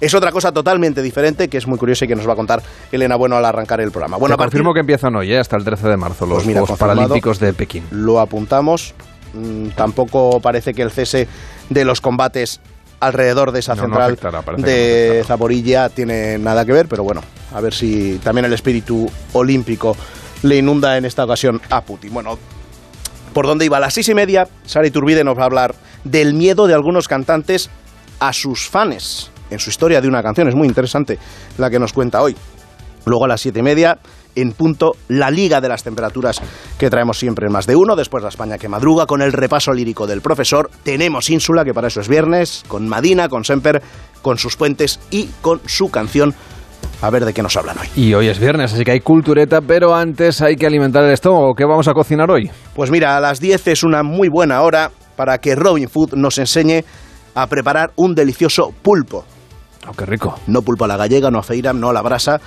Es otra cosa totalmente diferente que es muy curiosa y que nos va a contar Elena Bueno al arrancar el programa. Bueno, Te partir- confirmo que empiezan hoy, eh, hasta el 13 de marzo, los Pues mira, Juegos. Paralímpicos de Pekín. lo apuntamos. Mm, tampoco parece que el cese de los combates alrededor de esa No, no central afectará, de Zaporilla tiene nada que ver, pero bueno, a ver si también el espíritu olímpico le inunda en esta ocasión a Putin. Bueno, por dónde iba a las seis y media, Sara Iturbide nos va a hablar del miedo de algunos cantantes a sus fans en su historia de una canción. Es muy interesante la que nos cuenta hoy. Luego a las siete y media, en punto, la liga de las temperaturas que traemos siempre en más de uno. Después la España que madruga con el repaso lírico del profesor. Tenemos Ínsula, que para eso es viernes, con Madina, con Semper, con sus puentes y con su canción. A ver de qué nos hablan hoy. Y hoy es viernes, así que hay cultureta, pero antes hay que alimentar el estómago. ¿Qué vamos a cocinar hoy? Pues mira, a las 10 es una muy buena hora para que Robin Food nos enseñe a preparar un delicioso pulpo. Oh, qué rico. No pulpo a la gallega, no a feira, no a la brasa,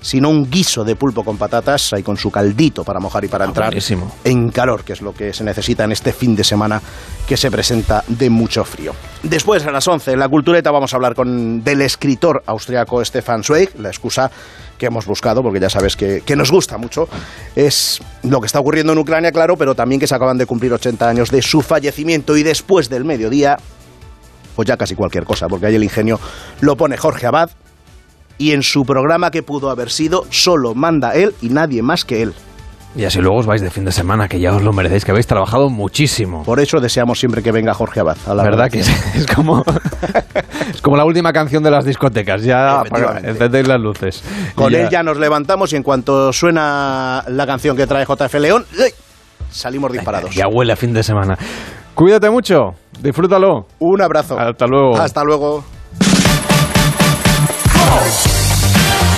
sino un guiso de pulpo con patatas, ahí con su caldito para mojar y para entrar Ah, buenísimo. en calor, que es lo que se necesita en este fin de semana que se presenta de mucho frío. Después, a las 11, en la cultureta vamos a hablar con del escritor austriaco Stefan Zweig, la excusa que hemos buscado, porque ya sabes que, que nos gusta mucho, es lo que está ocurriendo en Ucrania, claro, pero también que se acaban de cumplir 80 años de su fallecimiento y después del mediodía, pues ya casi cualquier cosa, porque ahí el ingenio lo pone Jorge Abad y en su programa que pudo haber sido, solo manda él y nadie más que él. Y así luego os vais de fin de semana, que ya os lo merecéis, que habéis trabajado muchísimo. Por eso deseamos siempre que venga Jorge Abad. A la ¿Verdad que es, es como es como la última canción de las discotecas? Ya encendéis las luces. Con él ya nos levantamos y en cuanto suena la canción que trae JF León, salimos disparados. Ya huele a fin de semana. Cuídate mucho, disfrútalo. Un abrazo. Hasta luego. Hasta luego.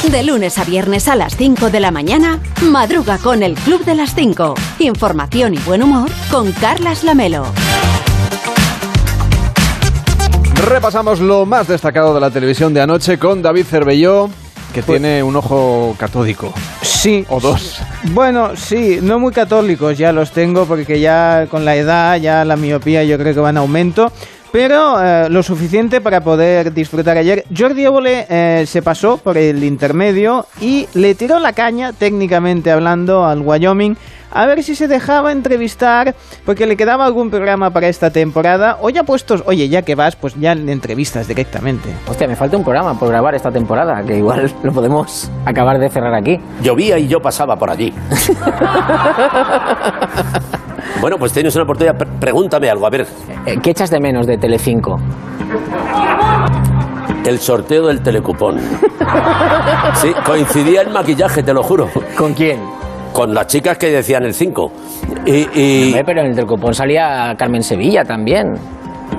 De lunes a viernes a las 5 de la mañana, madruga con el Club de las 5. Información y buen humor con Carlas Lamelo. Repasamos lo más destacado de la televisión de anoche con David Cervelló, que tiene un ojo catódico. Sí. O dos. Bueno, sí, no muy católicos ya los tengo porque ya con la edad, ya la miopía yo creo que va en aumento. Pero eh, lo suficiente para poder disfrutar ayer. Jordi Évole eh, se pasó por el intermedio y le tiró la caña, técnicamente hablando, al Wyoming a ver si se dejaba entrevistar porque le quedaba algún programa para esta temporada o ya puestos, oye, ya que vas, pues ya le entrevistas directamente. Hostia, me falta un programa por grabar esta temporada, que igual lo podemos acabar de cerrar aquí. Llovía y yo pasaba por allí. bueno, pues tienes una oportunidad. Pre- Pregúntame algo, a ver. Eh, ¿Qué echas de menos de Telecinco? El sorteo del telecupón. Sí, coincidía el maquillaje, te lo juro. ¿Con quién? Con las chicas que decían el 5. Y, y- pero en el telecupón salía Carmen Sevilla también.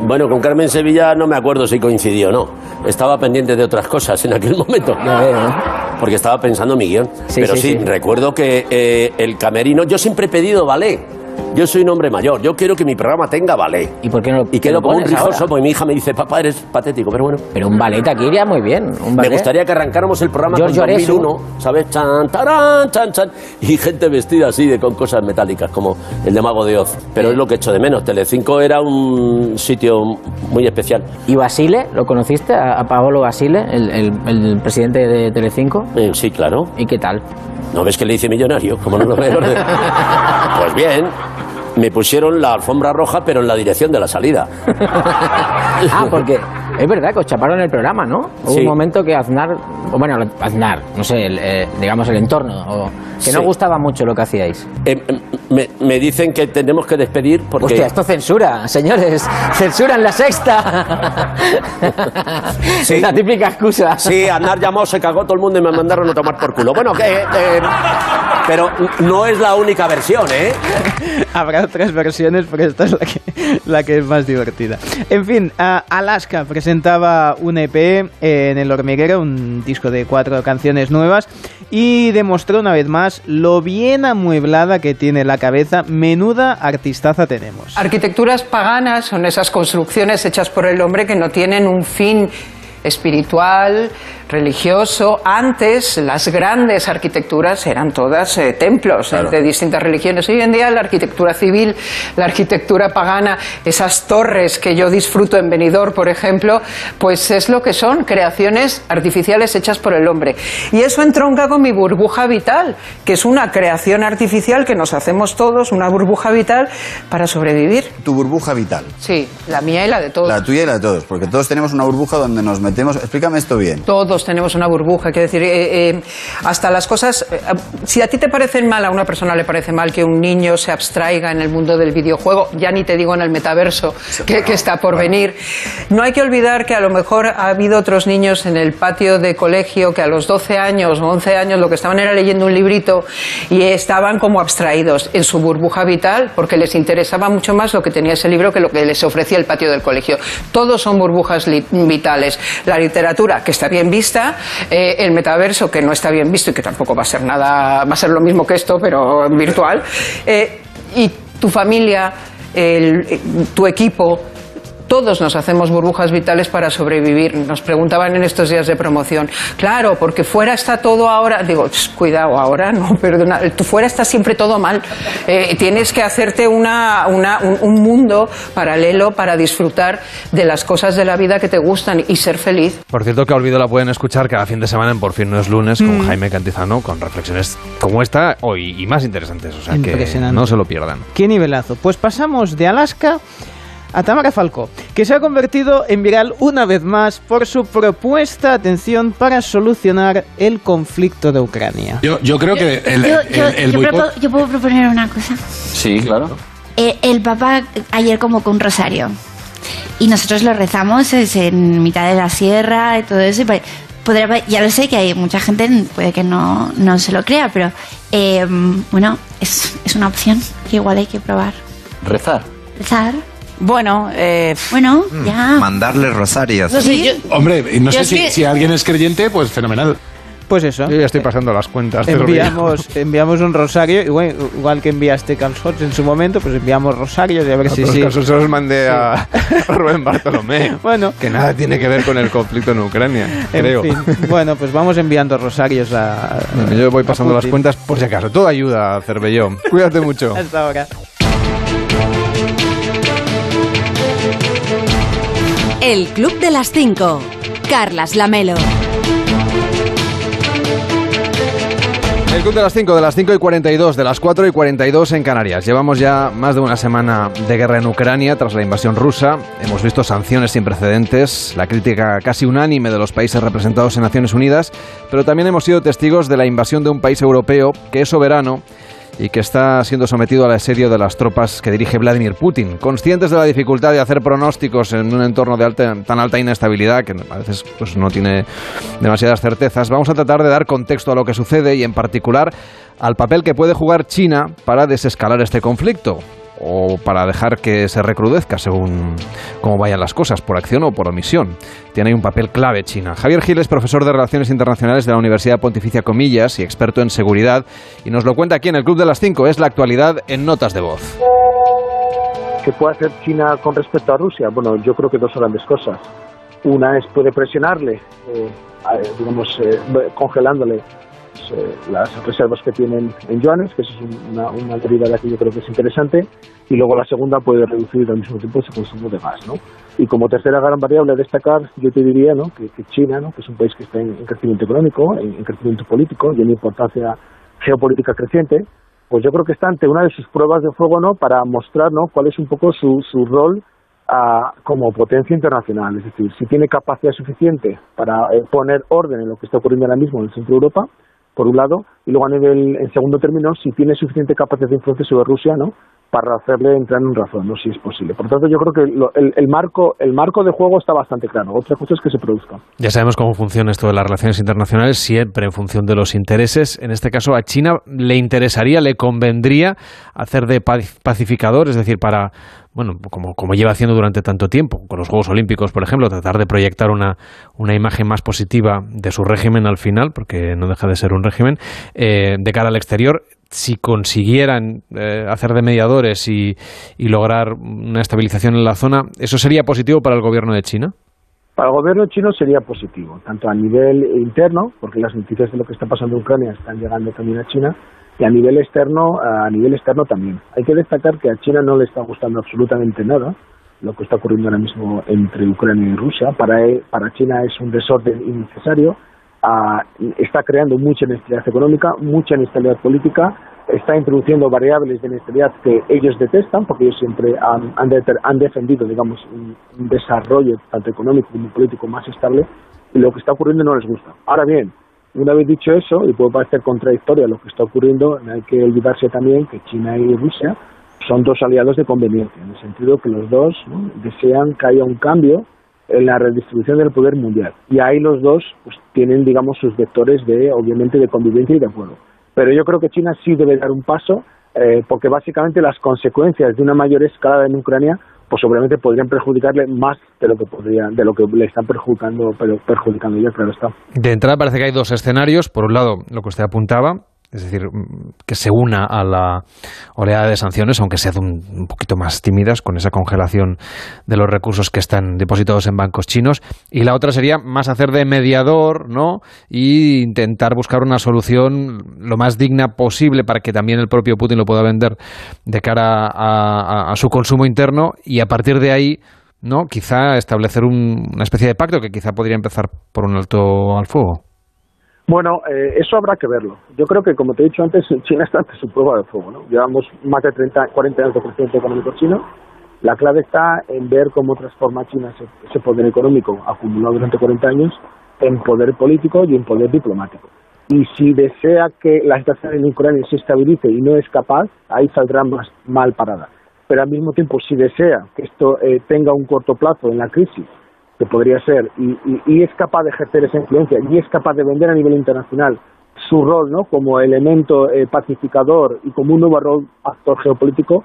Bueno, con Carmen Sevilla no me acuerdo si coincidió o no. Estaba pendiente de otras cosas en aquel momento. Porque estaba pensando en mi guion. Sí, Pero sí, sí, sí. recuerdo que eh, el camerino... Yo siempre he pedido ballet. Yo soy un hombre mayor. Yo quiero que mi programa tenga ballet. ¿Y por qué no Y te quedo lo como un ahora? porque mi hija me dice, papá, eres patético, pero bueno. Pero un ballet aquí iría muy bien. Un Me gustaría que arrancáramos el programa con Aresu. 2001, ¿sabes? Chan, tarán, chan, chan. Y gente vestida así, de, con cosas metálicas, como el de Mago de Oz. Pero es lo que echo de menos. Telecinco era un sitio muy especial. ¿Y Basile? ¿Lo conociste? ¿A, a Paolo Basile, el, el- el presidente de Telecinco? Eh, sí, claro. ¿Y qué tal? ¿No ves que le hice millonario? Como no lo veo. Pues bien, me pusieron la alfombra roja, pero en la dirección de la salida. ah, porque es verdad que os chaparon el programa, ¿no? Hubo Sí. un momento que Aznar, o bueno, Aznar, no sé, el, eh, digamos el entorno, o que no Sí. gustaba mucho lo que hacíais. Eh, me, me dicen que tenemos que despedir porque... Hostia, esto censura, señores, censuran la sexta. Sí. La típica excusa. Sí, Aznar llamó, se cagó todo el mundo y me mandaron a tomar por culo. Bueno, que... eh, pero no es la única versión, ¿eh? Habrá otras versiones, pero esta es la que, la que es más divertida. En fin, a- Alaska presentaba un EP en El Hormiguero, un disco de cuatro canciones nuevas, y demostró una vez más lo bien amueblada que tiene la cabeza. Menuda artistaza tenemos. Arquitecturas paganas son esas construcciones hechas por el hombre que no tienen un fin espiritual, religioso. Antes las grandes arquitecturas eran todas eh, templos eh, de distintas religiones. Hoy en día la arquitectura civil, la arquitectura pagana, esas torres que yo disfruto en Benidorm, por ejemplo, pues es lo que son creaciones artificiales hechas por el hombre. Y eso entronca con mi burbuja vital, que es una creación artificial que nos hacemos todos, una burbuja vital para sobrevivir. Tu burbuja vital. Sí, la mía y la de todos. La tuya y la de todos, porque todos tenemos una burbuja donde nos metemos. Explícame esto bien. Todos tenemos una burbuja, quiero decir, eh, eh, hasta las cosas. eh, si a ti te parecen mal, a una persona le parece mal que un niño se abstraiga en el mundo del videojuego, ya ni te digo en el metaverso que, que está por venir. No hay que olvidar que a lo mejor ha habido otros niños en el patio de colegio que a los 12 años o 11 años lo que estaban era leyendo un librito y estaban como abstraídos en su burbuja vital porque les interesaba mucho más lo que tenía ese libro que lo que les ofrecía el patio del colegio. Todos son burbujas vitales. La literatura, que está bien vista, eh, el metaverso, que no está bien visto y que tampoco va a ser nada, va a ser lo mismo que esto, pero virtual, eh, y tu familia, el- tu equipo, todos nos hacemos burbujas vitales para sobrevivir. Nos preguntaban en estos días de promoción, claro, porque fuera está todo ahora. Digo, "Ch, cuidado, ahora no, perdona, tú fuera está siempre todo mal. Eh, tienes que hacerte una, una- un, un mundo paralelo para disfrutar de las cosas de la vida que te gustan y ser feliz. Por cierto, que a Olvido la pueden escuchar cada fin de semana en Por fin no es lunes con Mm. Jaime Cantizano, con reflexiones como esta hoy y más interesantes. O sea que Impresionante. no se lo pierdan. Qué nivelazo. Pues pasamos de Alaska a Tamara Falcó, que se ha convertido en viral una vez más por su propuesta, atención, para solucionar el conflicto de Ucrania. Yo, yo creo que el, yo, yo- el- el yo boicot- propo- yo puedo proponer una cosa. Sí, claro. Eh, el Papa ayer convocó un rosario y nosotros lo rezamos es en mitad de la sierra y todo eso. y podría- ya lo sé que hay mucha gente, puede que no, no se lo crea, pero eh, bueno, es, es una opción que igual hay que probar. Rezar. Rezar. Bueno, eh, Bueno, ya. Mandarle rosarios. No sé, yo- Hombre, y no yo sé si, que- si alguien es creyente, pues fenomenal. Pues eso. Yo ya estoy pasando las cuentas. Enviamos, enviamos un rosario, igual, igual que enviaste calzots en su momento, pues enviamos rosarios y a ver si Otros sí. casos se los mandé a, a Rubén Bartolomé. Bueno. Que nada tiene que ver con el conflicto en Ucrania, En creo. fin, bueno, pues vamos enviando rosarios a. Bueno, yo voy pasando las cuentas por si acaso. Todo ayuda, Cervellón. Cuídate mucho. Hasta ahora. El Club de las 5. Carlas Lamelo. El club de las 5, de las 5 y 42, de las 4 y 42 en Canarias. Llevamos ya más de una semana de guerra en Ucrania tras la invasión rusa. Hemos visto sanciones sin precedentes, la crítica casi unánime de los países representados en Naciones Unidas, pero también hemos sido testigos de la invasión de un país europeo que es soberano y que está siendo sometido al asedio de las tropas que dirige Vladimir Putin. Conscientes de la dificultad de hacer pronósticos en un entorno de alta- tan alta inestabilidad, que a veces pues, no tiene demasiadas certezas, vamos a tratar de dar contexto a lo que sucede y en particular al papel que puede jugar China para desescalar este conflicto o para dejar que se recrudezca según cómo vayan las cosas, por acción o por omisión. Tiene un papel clave China. Javier Gil es profesor de Relaciones Internacionales de la Universidad Pontificia Comillas y experto en seguridad y nos lo cuenta aquí en el Club de las Cinco. Es la actualidad en notas de voz. ¿Qué puede hacer China con respecto a Rusia? Bueno, yo creo que dos grandes cosas. Una es puede presionarle, eh, digamos, eh, congelándole eh, las reservas que tienen en yuanes, que eso es una, una derivada que yo creo que es interesante. Y luego la segunda puede reducir al mismo tiempo su consumo de gas, ¿no? Y como tercera gran variable a destacar, yo te diría, ¿no? Que, China, ¿no? Que es un país que está en, en crecimiento económico, en, en crecimiento político y en importancia geopolítica creciente, pues yo creo que está ante una de sus pruebas de fuego, ¿no? Para mostrar, ¿no? Cuál es un poco su, su rol ah, como potencia internacional. Es decir, si tiene capacidad suficiente para eh, poner orden en lo que está ocurriendo ahora mismo en el centro de Europa, por un lado, y luego a nivel, en segundo término, si tiene suficiente capacidad de influencia sobre Rusia, ¿no? Para hacerle entrar en razón, ¿no? Si es posible. Por tanto, yo creo que lo- el, marco, el marco de juego está bastante claro. Otra cosa es que se produzca. Ya sabemos cómo funciona esto de las relaciones internacionales, siempre en función de los intereses. En este caso, a China le interesaría, le convendría hacer de pa- pacificador, es decir, para, bueno, como, como lleva haciendo durante tanto tiempo, con los Juegos Olímpicos, por ejemplo, tratar de proyectar una, una imagen más positiva de su régimen al final, porque no deja de ser un régimen, eh, de cara al exterior, si consiguieran eh, hacer de mediadores y, y lograr una estabilización en la zona, ¿eso sería positivo para el gobierno de China? Para el gobierno chino sería positivo, tanto a nivel interno, porque las noticias de lo que está pasando en Ucrania están llegando también a China, y a nivel externo, a nivel externo también. Hay que destacar que a China no le está gustando absolutamente nada lo que está ocurriendo ahora mismo entre Ucrania y Rusia. Para, él- para China es un desorden innecesario, ah, está creando mucha inestabilidad económica, mucha inestabilidad política, está introduciendo variables de inestabilidad que ellos detestan, porque ellos siempre han, han han defendido, digamos, un, desarrollo tanto económico como político más estable, y lo que está ocurriendo no les gusta. Ahora bien, una vez dicho eso, y puede parecer contradictorio lo que está ocurriendo, hay que olvidarse también que China y Rusia son dos aliados de conveniencia, en el sentido que los dos desean que haya un cambio en la redistribución del poder mundial. Y ahí los dos pues, tienen, digamos, sus vectores de, obviamente, de convivencia y de acuerdo. Pero yo creo que China sí debe dar un paso, eh, porque básicamente las consecuencias de una mayor escalada en Ucrania, pues obviamente podrían perjudicarle más de lo que podría, de lo que le están perjudicando, perjudicando ya, claro está. De entrada parece que hay dos escenarios. Por un lado, lo que usted apuntaba, es decir, mm, que se una a la oleada de sanciones, aunque sean un, poquito más tímidas, con esa congelación de los recursos que están depositados en bancos chinos. Y la otra sería más hacer de mediador, ¿no? Y intentar buscar una solución lo más digna posible para que también el propio Putin lo pueda vender de cara a, a- a su consumo interno y a partir de ahí. ¿no? Quizá establecer un- una especie de pacto que quizá podría empezar por un alto al fuego. Bueno, eh, eso habrá que verlo. Yo creo que, como te he dicho antes, China está ante su prueba de fuego. ¿no? Llevamos más de 30, 40 años de crecimiento económico chino. La clave está en ver cómo transforma China ese, ese poder económico acumulado durante 40 años en poder político y en poder diplomático. Y si desea que la situación en Ucrania se estabilice y no es capaz, ahí saldrá más mal parada. Pero al mismo tiempo, si desea que esto eh, tenga un corto plazo en la crisis, que podría ser, y, y- es capaz de ejercer esa influencia y es capaz de vender a nivel internacional su rol ¿no? como elemento eh, pacificador y como un nuevo rol actor geopolítico,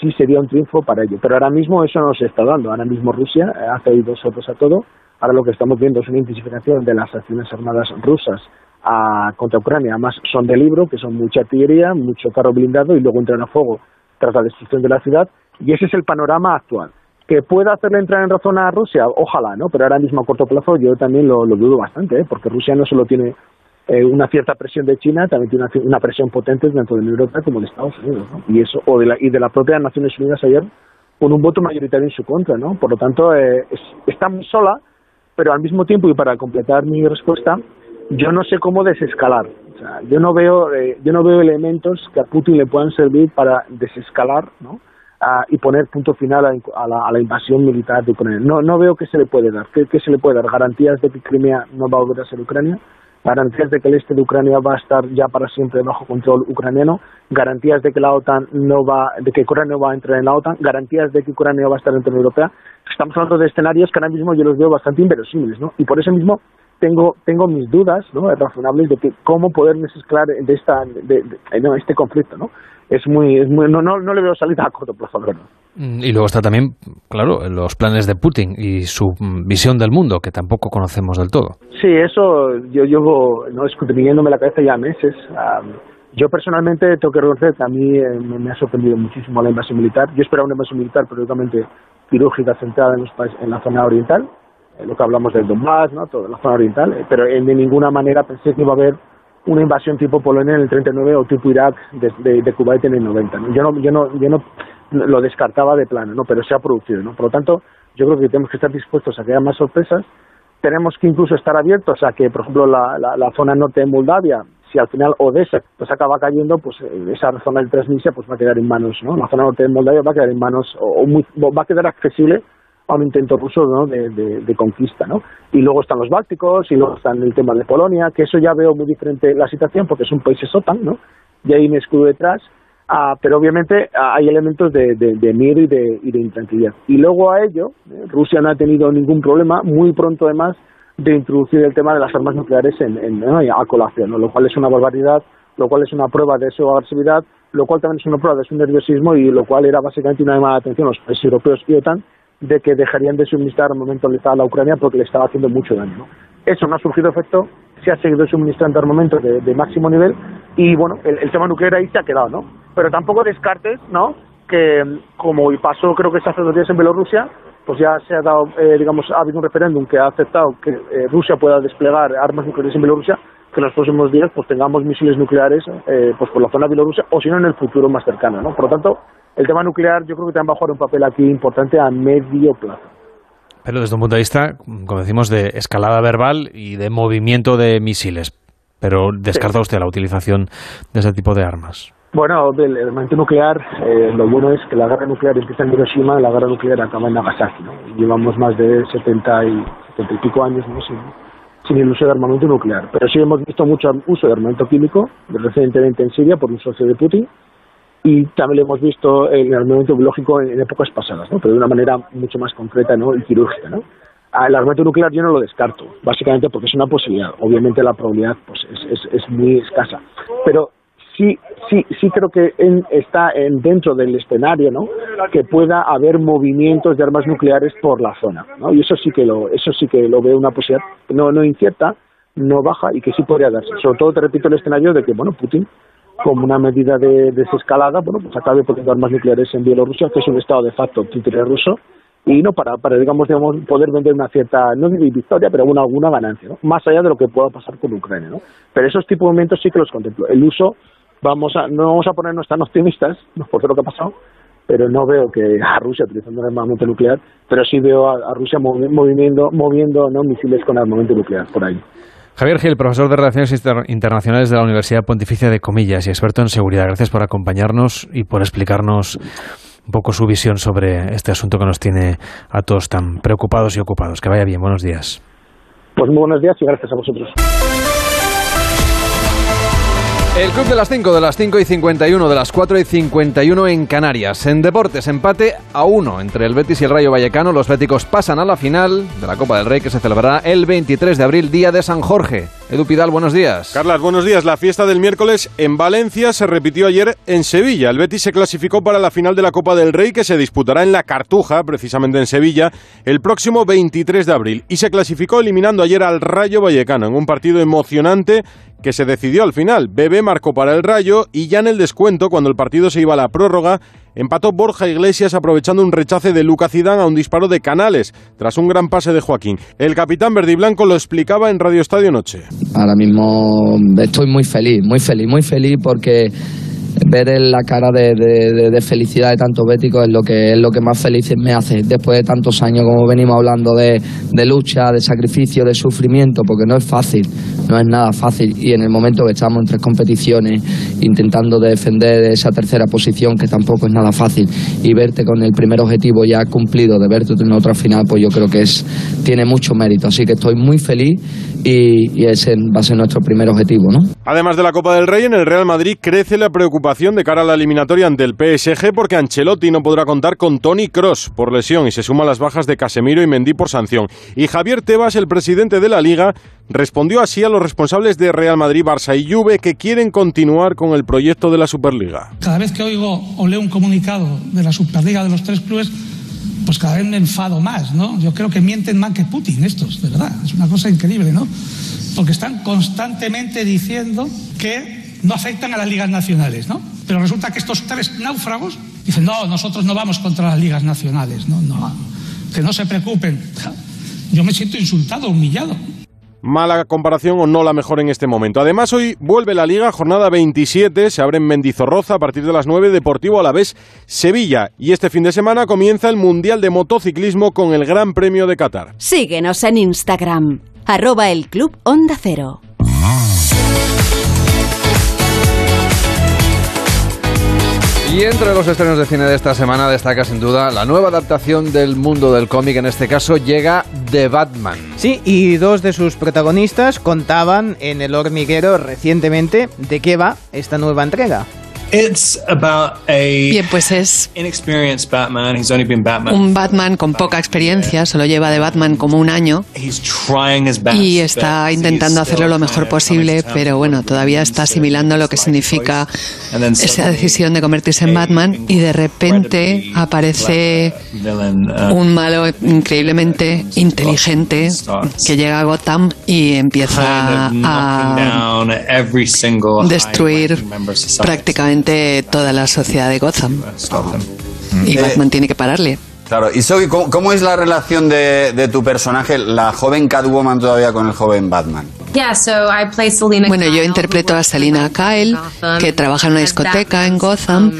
sí sería un triunfo para ello. Pero ahora mismo eso no se está dando. Ahora mismo Rusia eh, hace oídos sordos a todo. Ahora lo que estamos viendo es una intensificación de las acciones armadas rusas a- contra Ucrania. Además son de libro, que son mucha artillería, mucho carro blindado y luego entran a fuego tras la destrucción de la ciudad. Y ese es el panorama actual. ¿Que pueda hacerle entrar en razón a Rusia? Ojalá, ¿no? Pero ahora mismo a corto plazo yo también lo, dudo bastante, ¿eh? porque Rusia no solo tiene eh, una cierta presión de China, también tiene una, una presión potente tanto de la Unión como de Estados Unidos, ¿no? Y eso, o de la, y de la propia Naciones Unidas ayer, con un voto mayoritario en su contra, ¿no? Por lo tanto, eh, es- está muy sola, pero al mismo tiempo, y para completar mi respuesta, yo no sé cómo desescalar. O sea, yo no veo, eh, yo no veo elementos que a Putin le puedan servir para desescalar, ¿no? Ah, y poner punto final a, la, invasión militar de Ucrania. No, no veo qué se le puede dar. ¿Qué, se le puede dar? ¿Garantías de que Crimea no va a volver a ser Ucrania? ¿Garantías de que el este de Ucrania va a estar ya para siempre bajo control ucraniano? ¿Garantías de que la OTAN no va, de que Ucrania va a entrar en la OTAN? ¿Garantías de que Ucrania va a estar dentro de la Europea? Estamos hablando de escenarios que ahora mismo yo los veo bastante inverosímiles, ¿no? Y por eso mismo tengo tengo mis dudas no razonables de que cómo poder desescalar de esta de, de- no, este conflicto no es muy es muy no, no no le veo salida a corto plazo la verdad Mm, Y luego está también, claro, los planes de Putin y su mm, visión del mundo, que tampoco conocemos del todo. Sí, eso yo llevo no escudriñándome la cabeza ya meses. Am, yo personalmente tengo que reconocer que a mí eh, me, ha sorprendido muchísimo la invasión militar. Yo esperaba una invasión militar, pero obviamente quirúrgica centrada en, los países, en la zona oriental, eh, lo que hablamos del Donbass, ¿no? toda la zona oriental, eh, pero eh, de ninguna manera pensé que iba a haber una invasión tipo Polonia en el 39 o tipo Irak de, de, de Kuwait en el 90. ¿no? Yo no, yo no, yo no lo descartaba de plano, ¿no? pero se ha producido. ¿no? Por lo tanto, yo creo que tenemos que estar dispuestos a que haya más sorpresas tenemos que incluso estar abiertos a que, por ejemplo, la, la, zona norte de Moldavia, si al final Odessa pues acaba cayendo, pues eh, esa zona del Transnistria pues va a quedar en manos, ¿no? La zona norte de Moldavia va a quedar en manos o, o muy- va a quedar accesible a un intento ruso ¿no? de, conquista, ¿no? Y luego están los bálticos y luego están el tema de Polonia, que eso ya veo muy diferente la situación porque son países OTAN, ¿no? Y hay un escudo detrás, Ah, pero obviamente ah, hay elementos de, de- de miedo y de, y de intranquilidad. Y luego a ello, eh, Rusia no ha tenido ningún problema, muy pronto además, de introducir el tema de las armas nucleares en, en- ¿no? a colación, lo cual es una barbaridad, lo cual es una prueba de su agresividad, lo cual también es una prueba de su nerviosismo y lo cual era básicamente una llamada de atención a los países europeos y OTAN de que dejarían de suministrar armamento letal a Ucrania porque le estaba haciendo mucho daño. ¿no? Eso no ha surgido efecto, se ha seguido suministrando armamento de, de máximo nivel y bueno, el, el, tema nuclear ahí se ha quedado, ¿no? Pero tampoco descartes, ¿no? Que como pasó creo que hace dos días en Bielorrusia, pues ya se ha dado, eh, digamos, ha habido un referéndum que ha aceptado que eh, Rusia pueda desplegar armas nucleares en Bielorrusia, que en los próximos días pues tengamos misiles nucleares eh, pues por la zona de Bielorrusia o si no en el futuro más cercano, ¿no? Por lo tanto, el tema nuclear yo creo que también va a jugar un papel aquí importante a medio plazo. Pero desde un punto de vista, como decimos, de escalada verbal y de movimiento de misiles. Pero descarta usted la utilización de ese tipo de armas. Bueno, el armamento nuclear, eh, lo bueno es que la guerra nuclear empieza en Hiroshima y la guerra nuclear acaba en Nagasaki. ¿no? Llevamos más de 70 y, 70 y pico años ¿no? sin, sin el uso de armamento nuclear. Pero sí hemos visto mucho uso de armamento químico, recientemente en Siria por un socio de Putin, y también lo hemos visto en el armamento biológico en, épocas pasadas, ¿no? pero de una manera mucho más concreta ¿no? y quirúrgica. ¿no? El armamento nuclear yo no lo descarto, básicamente porque es una posibilidad. Obviamente la probabilidad pues, es, es, es muy escasa. Pero sí, sí, sí creo que en, está en, dentro del escenario, ¿no? Que pueda haber movimientos de armas nucleares por la zona, ¿no? Y eso sí que lo, eso sí que lo veo una posibilidad, no, no incierta, no baja y que sí podría darse. Sobre todo te repito el escenario de que, bueno, Putin como una medida de desescalada, bueno, pues acabe poniendo armas nucleares en Bielorrusia, que es un estado de facto títere ruso, y no para, para digamos, digamos, poder vender una cierta, no diría victoria, pero alguna, alguna ganancia, ¿no? más allá de lo que pueda pasar con Ucrania. ¿no? Pero esos tipos de momentos sí que los contemplo. El uso, vamos a, no vamos a ponernos tan optimistas, no por lo que ha pasado, pero no veo que a Rusia utilizando el armamento nuclear, pero sí veo a, Rusia moviendo, moviendo ¿no? misiles con armamento nuclear por ahí. Javier Gil, profesor de Relaciones Internacionales de la Universidad Pontificia de Comillas y experto en seguridad. Gracias por acompañarnos y por explicarnos un poco su visión sobre este asunto que nos tiene a todos tan preocupados y ocupados. Que vaya bien, buenos días. Pues muy buenos días y gracias a vosotros. El club de las 5, de las 5 y 51, de las 4 y 51 en Canarias. En deportes, empate a 1 entre el Betis y el Rayo Vallecano. Los béticos pasan a la final de la Copa del Rey que se celebrará el 23 de abril, día de San Jorge. Edu Pidal, buenos días. Carlas, buenos días. La fiesta del miércoles en Valencia se repitió ayer en Sevilla. El Betis se clasificó para la final de la Copa del Rey que se disputará en la Cartuja, precisamente en Sevilla, el próximo 23 de abril. Y se clasificó eliminando ayer al Rayo Vallecano en un partido emocionante que se decidió al final. Bebé marcó para el Rayo y ya en el descuento, cuando el partido se iba a la prórroga, empató Borja Iglesias aprovechando un rechace de Luca Zidane a un disparo de Canales, tras un gran pase de Joaquín. El capitán verdiblanco lo explicaba en Radio Estadio Noche. Ahora mismo estoy muy feliz, muy feliz, muy feliz porque ver la cara de, felicidad de tantos béticos es lo que es lo que más feliz me hace después de tantos años como venimos hablando de, lucha, de sacrificio, de sufrimiento, porque no es fácil, no es nada fácil y en el momento que estamos en tres competiciones intentando defender esa tercera posición que tampoco es nada fácil y verte con el primer objetivo ya cumplido de verte en otra final, pues yo creo que es tiene mucho mérito, así que estoy muy feliz y, y ese va a ser nuestro primer objetivo, ¿no? Además de la Copa del Rey, en el Real Madrid crece la preocupación de cara a la eliminatoria ante el PSG porque Ancelotti no podrá contar con Tony Cross por lesión y se suma las bajas de Casemiro y Mendy por sanción. Y Javier Tebas, el presidente de la Liga, respondió así a los responsables de Real Madrid, Barça y Juve que quieren continuar con el proyecto de la Superliga. Cada vez que oigo o leo un comunicado de la Superliga de los tres clubes, pues cada vez me enfado más, ¿no? Yo creo que mienten más que Putin estos, de verdad. Es una cosa increíble, ¿no? Porque están constantemente diciendo que no afectan a las ligas nacionales, ¿no? Pero resulta que estos tres náufragos dicen, no, nosotros no vamos contra las ligas nacionales, no, no, que no se preocupen. Yo me siento insultado, humillado. Mala comparación o no la mejor en este momento. Además, hoy vuelve la Liga, jornada 27, se abre en Mendizorroza a partir de las 9, Deportivo a la vez Sevilla. Y este fin de semana comienza el Mundial de Motociclismo con el Gran Premio de Qatar. Síguenos en Instagram, arroba el Club Onda Cero. Y entre los estrenos de cine de esta semana destaca sin duda la nueva adaptación del mundo del cómic, en este caso llega The Batman. Sí, y dos de sus protagonistas contaban en El Hormiguero recientemente de qué va esta nueva entrega. Bien, pues es un Batman con poca experiencia, solo lleva de Batman como un año. Y está intentando hacerlo lo mejor posible, pero bueno, todavía está asimilando lo que significa esa decisión de convertirse en Batman y de repente aparece un malo increíblemente inteligente que llega a Gotham y empieza a destruir prácticamente toda la sociedad de Gotham. Y Eh, Batman tiene que pararle. Claro, y Zoe, ¿cómo, cómo es la relación de, de tu personaje, la joven Catwoman todavía con el joven Batman? Bueno, yo interpreto a Selina Kyle, que trabaja en una discoteca en Gotham,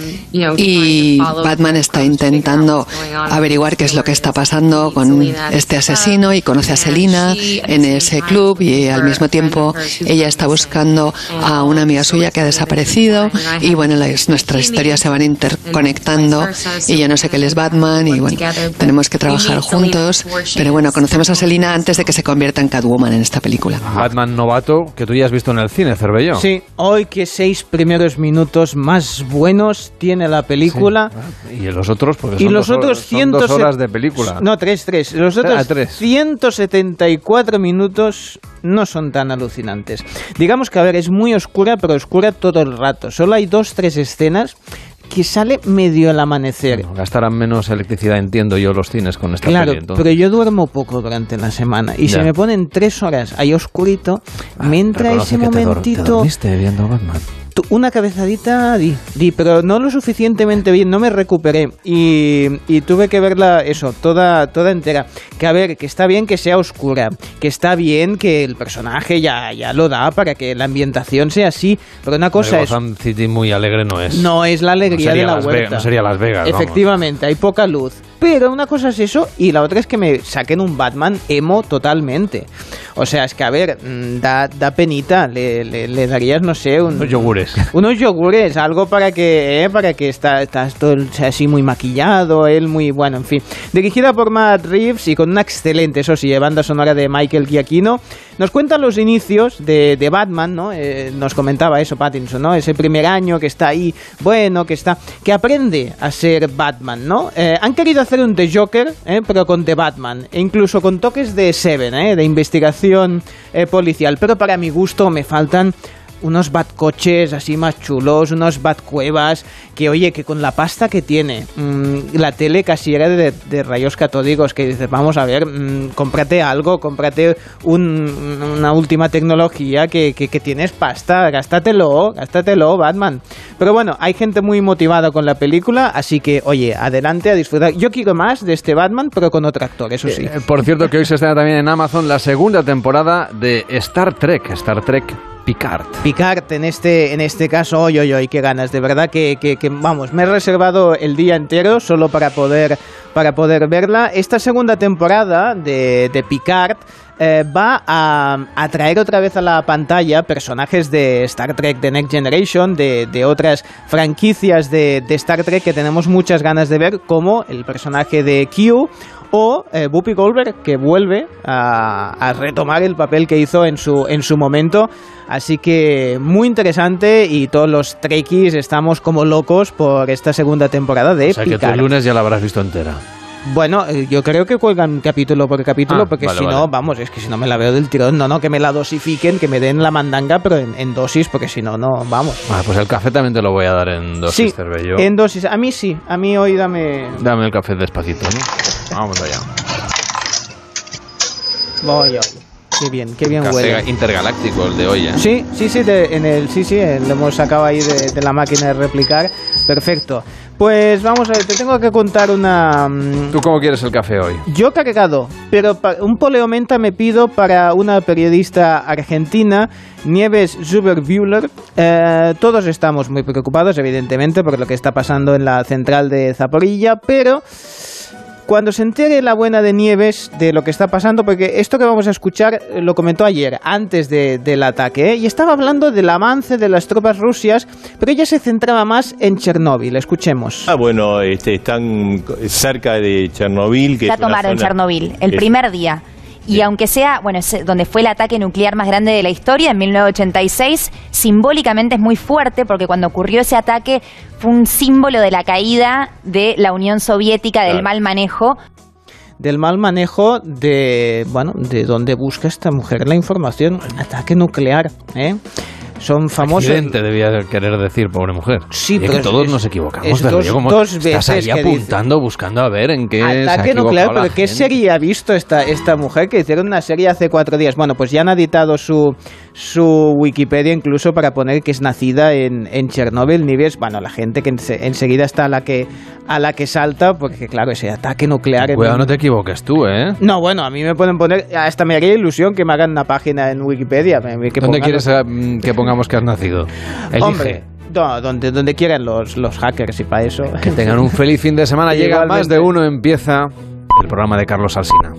y Batman está intentando averiguar qué es lo que está pasando con este asesino y conoce a Selina en ese club y al mismo tiempo ella está buscando a una amiga suya que ha desaparecido y bueno, las, nuestras historias se van interconectando y yo no sé qué es Batman y bueno, tenemos que trabajar juntos, pero bueno, conocemos a Selina antes de que se convierta en Catwoman en esta película. Batman novato que tú ya has visto en el cine, Cervello. Sí, hoy que seis primeros minutos más buenos tiene la película. Y los otros, porque Y son, los dos, otros horas, son dos 100 horas de película. No, tres, tres. Los otros Ah, tres. 174 minutos no son tan alucinantes. Digamos que, a ver, es muy oscura, pero oscura todo el rato. Solo hay dos, tres escenas que sale medio el amanecer. Gastarán menos electricidad, entiendo yo, los cines con esta Claro, peli. pero yo duermo poco durante la semana y Ya. se me ponen tres horas ahí oscurito, me entra ese te te momentito... dormiste viendo Batman. Una cabezadita di, di, pero no lo suficientemente bien, no me recuperé y, y tuve que verla eso, toda, toda entera. Que a ver, que está bien que sea oscura, que está bien que el personaje ya, ya lo da para que la ambientación sea así, pero una cosa es... Gotham City muy alegre no es. No es la alegría No de la Las Ve- huerta. no sería Las Vegas, vamos. Efectivamente, hay poca luz. Pero una cosa es eso y la otra es que me saquen un Batman emo totalmente. O sea, es que a ver, mm, da, da penita, le, le- le darías, no sé, un- Unos yogures. unos yogures, algo para que, eh, para que está, estás todo sea así muy maquillado, él muy bueno, en fin. Dirigida por Matt Reeves y con una excelente, eso sí, eh, banda sonora de Michael Giacchino, nos cuenta los inicios de, de Batman, ¿no? Eh, nos comentaba eso Pattinson, ¿no? Ese primer año que está ahí, bueno, que está, que aprende a ser Batman, ¿no? Eh, han querido hacer un The Joker, ¿eh? pero con The Batman, e incluso con toques de Seven, ¿eh? De investigación eh, policial, pero para mi gusto me faltan unos batcoches así más chulos, unos batcuevas, que oye, que con la pasta que tiene, mm, la tele casi era de, rayos catódicos, que dices, vamos a ver, mm, cómprate algo, cómprate un- una última tecnología, que, que, que tienes pasta, gástatelo, gástatelo, Batman. Pero bueno, hay gente muy motivada con la película, así que, oye, adelante a disfrutar. Yo quiero más de este Batman, pero con otro actor, eso sí. Eh, Por cierto, que hoy se estrena también en Amazon la segunda temporada de Star Trek, Star Trek Picard. Picard en este, en este caso, hoy, hoy, hoy, qué ganas, de verdad que, vamos, me he reservado el día entero solo para poder, para poder verla. Esta segunda temporada de, Picard eh, va a, a traer otra vez a la pantalla personajes de Star Trek The Next Generation, de, de otras franquicias de, de Star Trek que tenemos muchas ganas de ver, como el personaje de Q o eh, Whoopi Goldberg que vuelve a, a retomar el papel que hizo en su, en su momento. Así que muy interesante y todos los Trekkies estamos como locos por esta segunda temporada de O sea que tú Picard. el lunes ya la habrás visto entera. Bueno, eh, yo creo que cuelgan capítulo por capítulo Ah, porque vale, si no, vamos, es que si no me la veo del tirón, no, no, que me la dosifiquen, que me den la mandanga, pero en, en dosis, porque si no, no, vamos. Ah, pues el café también te lo voy a dar en dosis, sí, Cervello. en dosis. A mí sí, a mí hoy dame... Dame el café despacito, ¿no? Vamos allá. Voy. Qué bien, qué bien huele. intergaláctico el de hoy, ¿eh? Sí, sí, sí, de- en el, sí, sí, lo hemos sacado ahí de, de la máquina de replicar. Perfecto. Pues vamos a ver, te tengo que contar una... mm, ¿Tú cómo quieres el café hoy? Yo cargado, pero un poleomenta me pido para una periodista argentina, Nieves Zuber-Buehler. Eh, todos estamos muy preocupados, evidentemente, por lo que está pasando en la central de Zaporilla, pero cuando se entere la buena de Nieves de lo que está pasando, porque esto que vamos a escuchar eh, lo comentó ayer, antes de- del ataque, ¿eh? y estaba hablando del avance de las tropas rusias, pero ella se centraba más en Chernóbil. Escuchemos. Ah, bueno, este, están cerca de Chernobyl. Que es tomaron zona- Chernobyl el es- primer día. Y aunque sea, bueno, es donde fue el ataque nuclear más grande de la historia, en 1986, simbólicamente es muy fuerte porque cuando ocurrió ese ataque fue un símbolo de la caída de la Unión Soviética, del Claro. mal manejo. Del mal manejo de, bueno, de dónde busca esta mujer la información. Ataque nuclear, ¿eh? Son famosos. Accidente debía querer decir, pobre mujer. Sí, Y es pero que todos es- nos equivocamos, pero dos- yo como dos estás ahí veces que dice. apuntando, buscando a ver en qué Ataque nuclear, pero ¿qué serie ha visto esta, esta mujer? Que hicieron una serie hace cuatro días. Bueno, pues ya han editado su, su Wikipedia incluso para poner que es nacida en, en Chernóbil. Ni ves, bueno, la gente que ense- enseguida está a la que, a la que salta, porque claro, ese ataque nuclear... Cuidado, no te equivoques tú, ¿eh? No, bueno, a mí me pueden poner, hasta me haría ilusión que me hagan una página en Wikipedia. que ¿Dónde quieres los- eh, que pongamos que has nacido? Elige. Hombre, no, donde, donde quieran los, los hackers y para eso. Que tengan un feliz fin de semana. Llega más de uno, empieza el programa de Carlos Alsina.